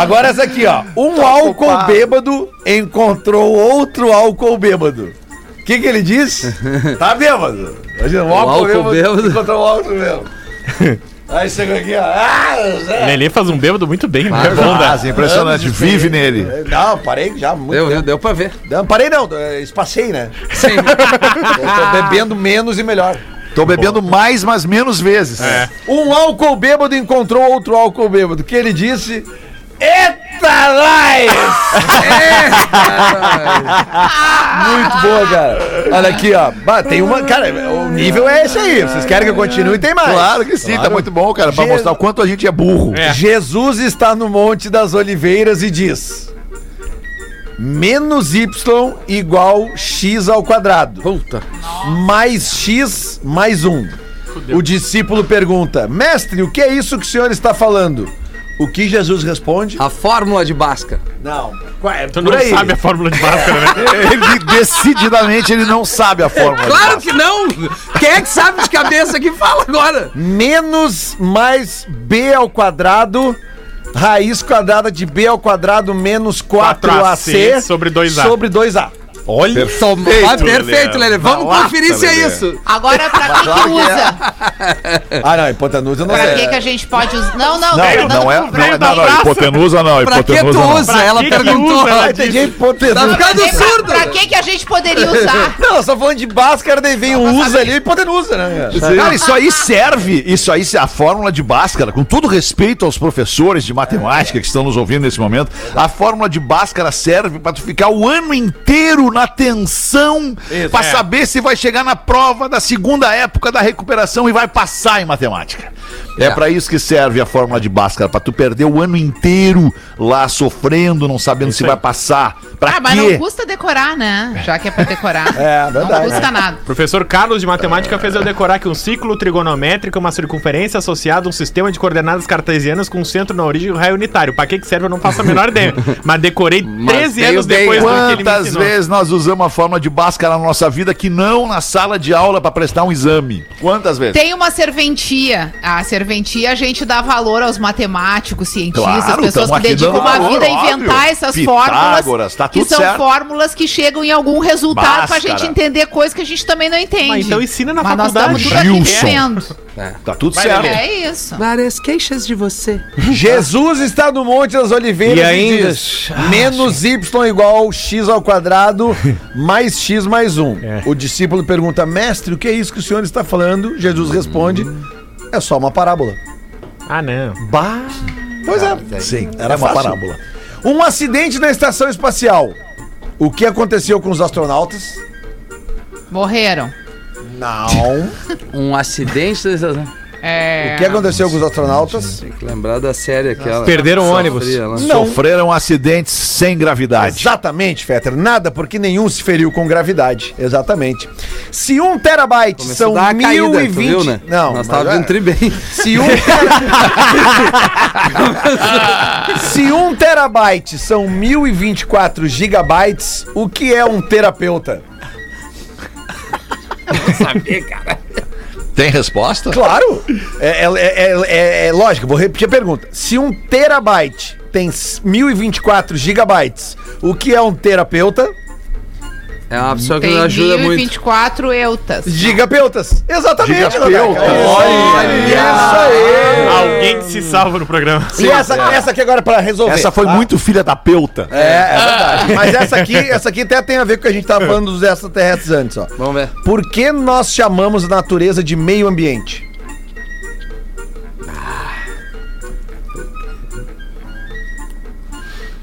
Agora essa aqui, ó. Um álcool bêbado encontrou outro álcool bêbado. O que, que ele disse? Tá bêbado. Imagina, um álcool, álcool bêbado, bêbado. encontrou um álcool bêbado. Aí chegou aqui, ó. Ah, Zé. Lelê faz um bêbado muito bem, né? Mas, impressionante. Vive nele. Não, parei já muito Deu, tempo. deu pra ver. Não, parei não, eh, espacei, né? Sim. Eu tô bebendo menos e melhor. Tô bebendo mais, mas menos vezes. É. Um álcool bêbado encontrou outro álcool bêbado. Que ele disse? Eita, nós! Muito boa, cara. Olha aqui, ó. Bah, tem uma. Cara, o nível é esse aí. Vocês querem que eu continue? Tem mais. Claro que sim, tá Claro. muito bom, cara, pra Je- mostrar o quanto a gente é burro. É. Jesus está no Monte das Oliveiras e diz: menos y igual x ao quadrado. Puta. Mais x mais 1. O discípulo pergunta: Mestre, o que é isso que o senhor está falando? O que Jesus responde? A fórmula de Bhaskara. Não. Qual é? Tu não aí. sabe a fórmula de Bhaskara, né? Ele decididamente ele não sabe a fórmula. Claro que não! Quem é que sabe de cabeça que fala agora? Menos mais b ao quadrado, raiz quadrada de b ao quadrado menos 4ac, 4AC sobre 2A. Sobre 2a. Olha. Toma, vai, perfeito, Lelê. Vamos conferir se é Lelê. isso. Agora, pra que que usa? Ah, não, hipotenusa não Pra sei. que que a gente pode usar? Não, não, Não, tô não é. Não, pra- é- não, não, hipotenusa não, Pra que tu hipotenusa não. usa? Pra Ela que que perguntou. usa? Ela Ah, entendi hipotenusa. Tá ficando Pra, surdo. pra que que a gente poderia usar? Não, estamos falando de Bhaskara, daí vem o usa ali, hipotenusa, né? cara? Cara, isso aí serve, isso aí, a fórmula de Bhaskara, com todo respeito aos professores de matemática que estão nos ouvindo nesse momento, a fórmula de Bhaskara serve pra tu ficar o ano inteiro na tensão pra É. saber se vai chegar na prova da segunda época da recuperação e vai passar em matemática. É, pra isso que serve a fórmula de Bhaskara, pra tu perder o ano inteiro lá sofrendo, não sabendo se vai passar. Pra Ah, mas quê? não custa decorar, né? Já que é pra decorar. É, Não verdade. custa nada. Professor Carlos de Matemática fez eu decorar que um ciclo trigonométrico é uma circunferência associada a um sistema de coordenadas cartesianas com um centro na origem e um raio unitário. Pra que que serve eu não faço a menor ideia. Mas decorei 13 veio anos bem, depois do que ele me Quantas vezes nós usamos a fórmula de Bhaskara na nossa vida que não na sala de aula pra prestar um exame? Quantas vezes? Tem uma serventia. A serventia a gente dá valor aos matemáticos, cientistas, Claro, pessoas que dedicam uma valor, vida a inventar óbvio. essas Pitágoras, fórmulas. tá que são certo. fórmulas que chegam em algum resultado pra Bhaskara. gente entender coisas que a gente também não entende. Mas então ensina na Mas nós faculdade. estamos tudo aqui vivendo. Tá tudo Vai, certo. É isso. Várias queixas de você. Jesus está no Monte das Oliveiras E e, ainda- diz, menos y igual x ao quadrado mais x mais 1. O discípulo pergunta, mestre, o que é isso que o senhor está falando? Jesus responde, é só uma parábola. Ah, não. Bah. Pois é. Sim, Era é uma fácil. parábola. Um acidente na estação espacial. O que aconteceu com os astronautas? Morreram. Não. Um acidente. É... O que aconteceu com os astronautas? Tem que lembrar da série aquela. Perderam o Sofria ônibus. Não. Sofreram acidentes sem gravidade. Exatamente, Fetter. Nada, porque nenhum se feriu com gravidade. Exatamente. Se um terabyte Começou são a dar uma caída, tu 1020... viu, né? Não, Nós é- vindo tri bem. Se um, tera... Se um terabyte são 1024 gigabytes, o que é um terapeuta? Tem resposta? Claro! É, é- é- é- é lógico, vou repetir a pergunta. Se um terabyte tem 1024 gigabytes, o que é um terapeuta? É uma pessoa que Tem ajuda muito. 1024 eutas. Gigapeutas. Exatamente, Gigapeutas. Olha Isso aí. Alguém que se salva no programa. E essa, essa aqui agora pra resolver. Essa foi tá? muito filha da peuta. É, é verdade. Mas essa aqui, essa aqui até tem a ver com o que a gente tava falando dos extraterrestres antes, ó. Vamos ver. Por que nós chamamos a natureza de meio ambiente?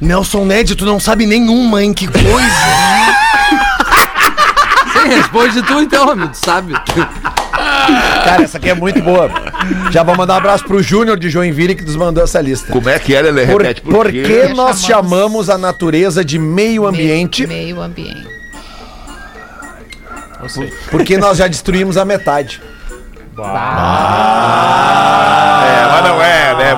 Nelson Ned, tu não sabe nenhuma, hein? Que coisa! Responde tu então, amigo, tu sabe? Cara, essa aqui é muito boa. Já vou mandar um abraço pro Júnior de Joinville que nos mandou essa lista. Como é que era? Ele Por, repete por quê? que nós chamamos a natureza de meio ambiente? Meio ambiente. Não sei. Porque nós já destruímos a metade. É, é, né?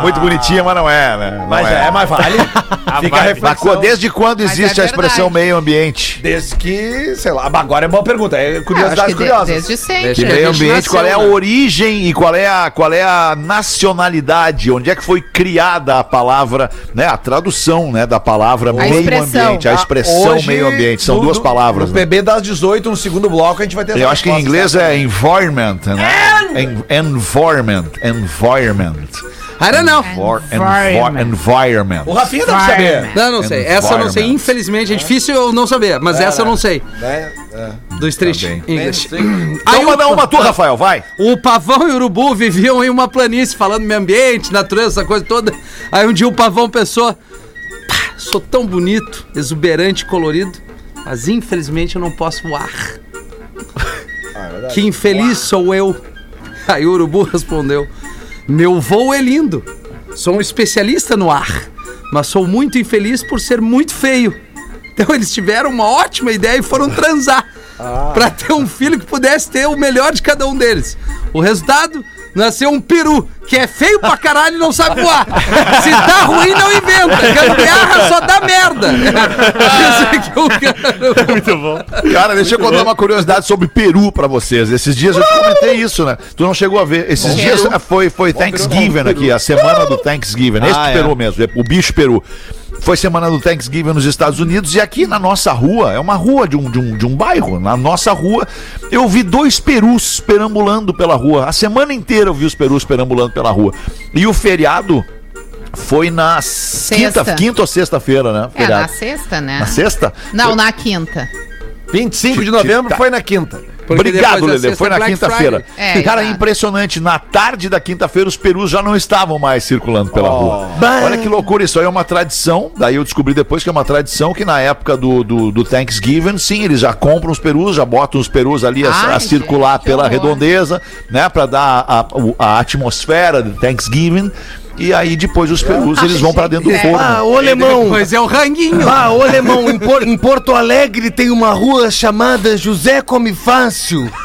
Muito bonitinha, mas não é, né? Não Mas é, mas vale. Fica a reflexão. co- desde quando Mas existe é a expressão meio ambiente? Desde que, sei lá, agora é boa pergunta. É Ah, curiosidade curiosa. desde sempre. Que meio ambiente, qual é a né? origem e qual é a, qual é a nacionalidade? Onde é que foi criada a palavra, né? A tradução, né, da palavra meio expressão. ambiente, a expressão Ah, Hoje, meio ambiente. São no- duas palavras. No né? PB das 18, no segundo bloco, a gente vai ter Eu acho que em inglês é environment, né? En- environment, environment. I don't know. For- Environment. envi- environment. O Rafinha deve saber. Não, não sei. Essa eu não sei. Infelizmente, é difícil eu não saber. Mas essa eu não sei. É, é. Do Street Tá. English. Então manda uma tu, Rafael, vai. O pavão e o urubu viviam em uma planície, falando meio ambiente, natureza, essa coisa toda. Aí um dia o pavão pensou: "Pá, sou tão bonito, exuberante, colorido, mas infelizmente eu não posso voar. que infeliz sou eu. Aí o urubu respondeu: Meu voo é lindo, sou um especialista no ar, mas sou muito infeliz por ser muito feio. Então eles tiveram uma ótima ideia e foram transar. Pra ter um filho que pudesse ter o melhor de cada um deles. O resultado? Nasceu um peru, que é feio pra caralho e não sabe voar. Se tá ruim, não inventa. Gambiarra só dá merda. Cara- Muito bom. Cara, deixa eu contar uma curiosidade sobre Peru pra vocês. Esses dias eu te comentei isso, né? Tu não chegou a ver. Esses dias ah, foi, foi Thanksgiving aqui, a semana do Thanksgiving. Este Ah, é. Peru mesmo, o bicho Peru. Foi semana do Thanksgiving nos Estados Unidos e aqui na nossa rua, é uma rua de um, de um, de um bairro, na nossa rua, eu vi dois perus perambulando pela rua. A semana inteira eu vi os perus perambulando pela rua. E o feriado foi na Sexta. quinta, quinta ou sexta-feira, né? É, na Feriado. sexta, né? Na sexta? Não, na quinta. 25 de novembro foi na quinta. Porque Obrigado, da Lele. Foi é na quinta-feira. É, Cara, exato. impressionante. Na tarde da quinta-feira, os perus já não estavam mais circulando pela rua. Olha que loucura. Isso aí é uma tradição. Daí eu descobri depois que é uma tradição que na época do, do, do Thanksgiving, sim, eles já compram os perus, já botam os perus ali a, Ai, a circular gente, pela horror. redondeza, né? Pra dar a, a, a atmosfera do Thanksgiving. E aí depois os perus, eles vão pra dentro do É. forno. Ah, ô alemão! Pois é o ranguinho. Ah, ô alemão, em, Por- em Porto Alegre tem uma rua chamada José Come Fácil.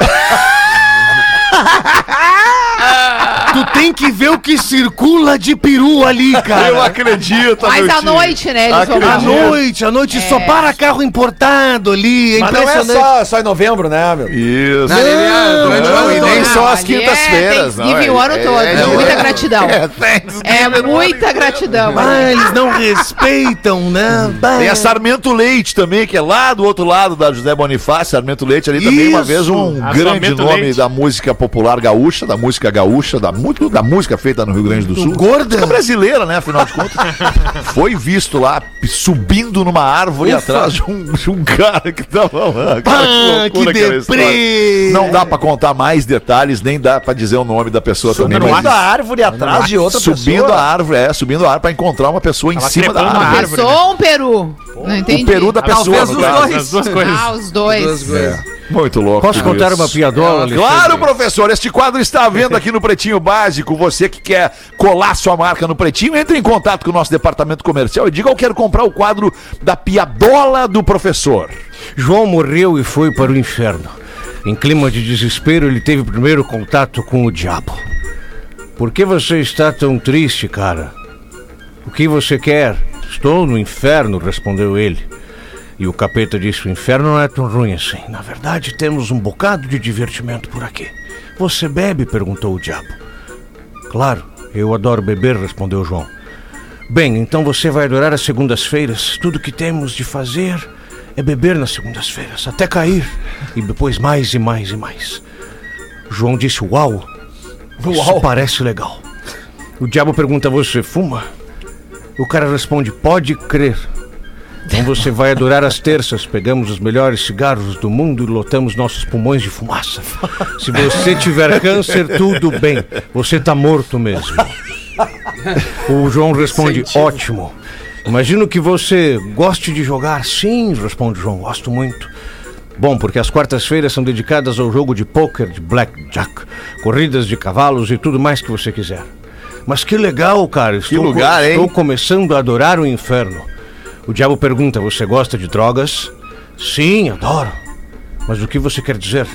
tu tem que ver o que circula de peru ali, cara. Eu acredito, Mas à noite, né? Eles vão. À noite, à noite É. só para carro importado ali. É Mas não é impressionante. só, só em novembro, né, meu? Isso. Não, ele é durante o Não, ano e todo. nem só as Ali quintas-feiras. É não, Thanksgiving o ano todo. é, muita é. gratidão. É, Thanksgiving. É muita gratidão. Ah, eles não respeitam, né? Bah. Tem a Sarmento Leite também, que é lá do outro lado da José Bonifácio. Sarmento Leite ali também, uma Isso. vez, um A grande Sarmento nome Leite. da música popular gaúcha, da música gaúcha, da, mu- da música feita no Rio Grande do Sul. gorda? Música brasileira, né, afinal de contas. Foi visto lá, subindo numa árvore atrás de um, de um cara que tava lá. Cara, Ah, que história. Não dá pra contar mais detalhes, nem dá pra dizer o nome da pessoa também. Subindo a árvore atrás de outra subindo pessoa. a árvore, é, subindo a árvore pra encontrar uma pessoa em Tava cima da árvore. árvore. Pessoa ou um peru? Não entendi. O peru da pessoa, Talvez os dois. As duas coisas. Ah, os dois. Duas coisas. É, muito louco. Posso contar isso. uma piadola? Alexandre? Claro, professor. Este quadro está à venda aqui no Pretinho Básico. Você que quer colar sua marca no Pretinho, entre em contato com o nosso departamento comercial e diga eu quero comprar o quadro da piadola do professor. João morreu e foi para o inferno. Em clima de desespero, ele teve primeiro contato com o diabo. Por que você está tão triste, cara? O que você quer? Estou no inferno, respondeu ele. E o capeta disse: O inferno não é tão ruim assim. Na verdade, temos um bocado de divertimento por aqui. Você bebe? perguntou o diabo. Claro, eu adoro beber, respondeu João. Bem, então você vai adorar as segundas-feiras. Tudo que temos de fazer é beber nas segundas-feiras, até cair. E depois mais e mais e mais. João disse: Uau, isso parece legal. O diabo pergunta: Você fuma? O cara responde: Pode crer. Então você vai adorar as terças. Pegamos os melhores cigarros do mundo e lotamos nossos pulmões de fumaça. Se você tiver câncer, tudo bem. Você tá morto mesmo. O João responde: Ótimo. Imagino que você goste de jogar. Sim, responde o João, gosto muito. Bom, porque as quartas-feiras são dedicadas ao jogo de pôquer, de blackjack, corridas de cavalos e tudo mais que você quiser. Mas que legal, cara. Estou, lugar, hein? Estou começando a adorar o inferno. O diabo pergunta: Você gosta de drogas? Sim, adoro. Mas o que você quer dizer?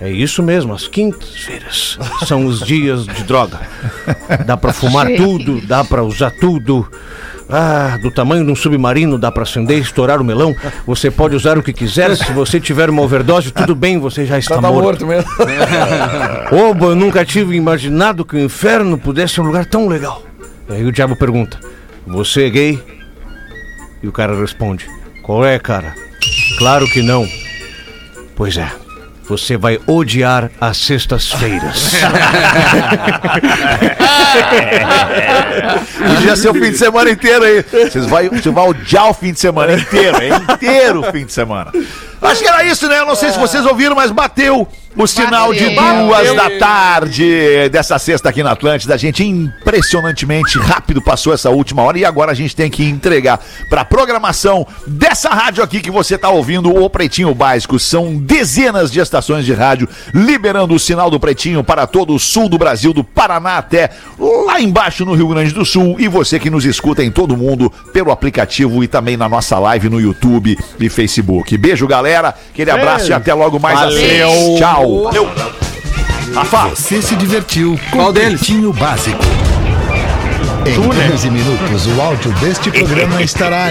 É isso mesmo, as quintas-feiras são os dias de droga. Dá pra fumar tudo, dá pra usar tudo. Ah, do tamanho de um submarino dá pra acender e estourar o melão. Você pode usar o que quiser. Se você tiver uma overdose, tudo bem, você já está tá morto. morto mesmo. Oba, eu nunca tive imaginado que o inferno pudesse ser um lugar tão legal. Aí o diabo pergunta: Você é gay? E o cara responde: Qual é, cara? Claro que não. Pois é. Você vai odiar as sextas-feiras. Podia ser o fim de semana inteiro aí. Vocês vai, você vai odiar o fim de semana inteiro, é inteiro o fim de semana. Acho que era isso, né? Eu não sei se vocês ouviram, mas bateu o sinal de duas da tarde dessa sexta aqui na Atlântida. A gente impressionantemente rápido passou essa última hora e agora a gente tem que entregar pra programação dessa rádio aqui que você tá ouvindo, o Pretinho Básico. São dezenas de estações de rádio liberando o sinal do Pretinho para todo o sul do Brasil, do Paraná até lá embaixo no Rio Grande do Sul. E você que nos escuta em todo mundo pelo aplicativo e também na nossa live no YouTube e Facebook. Beijo, galera. Aquele abraço e até logo mais. Valeu. Assim. Tchau. Valeu. Rafa. Você se divertiu com Qual o deles? Básico. Em 15 minutos, o áudio deste programa estará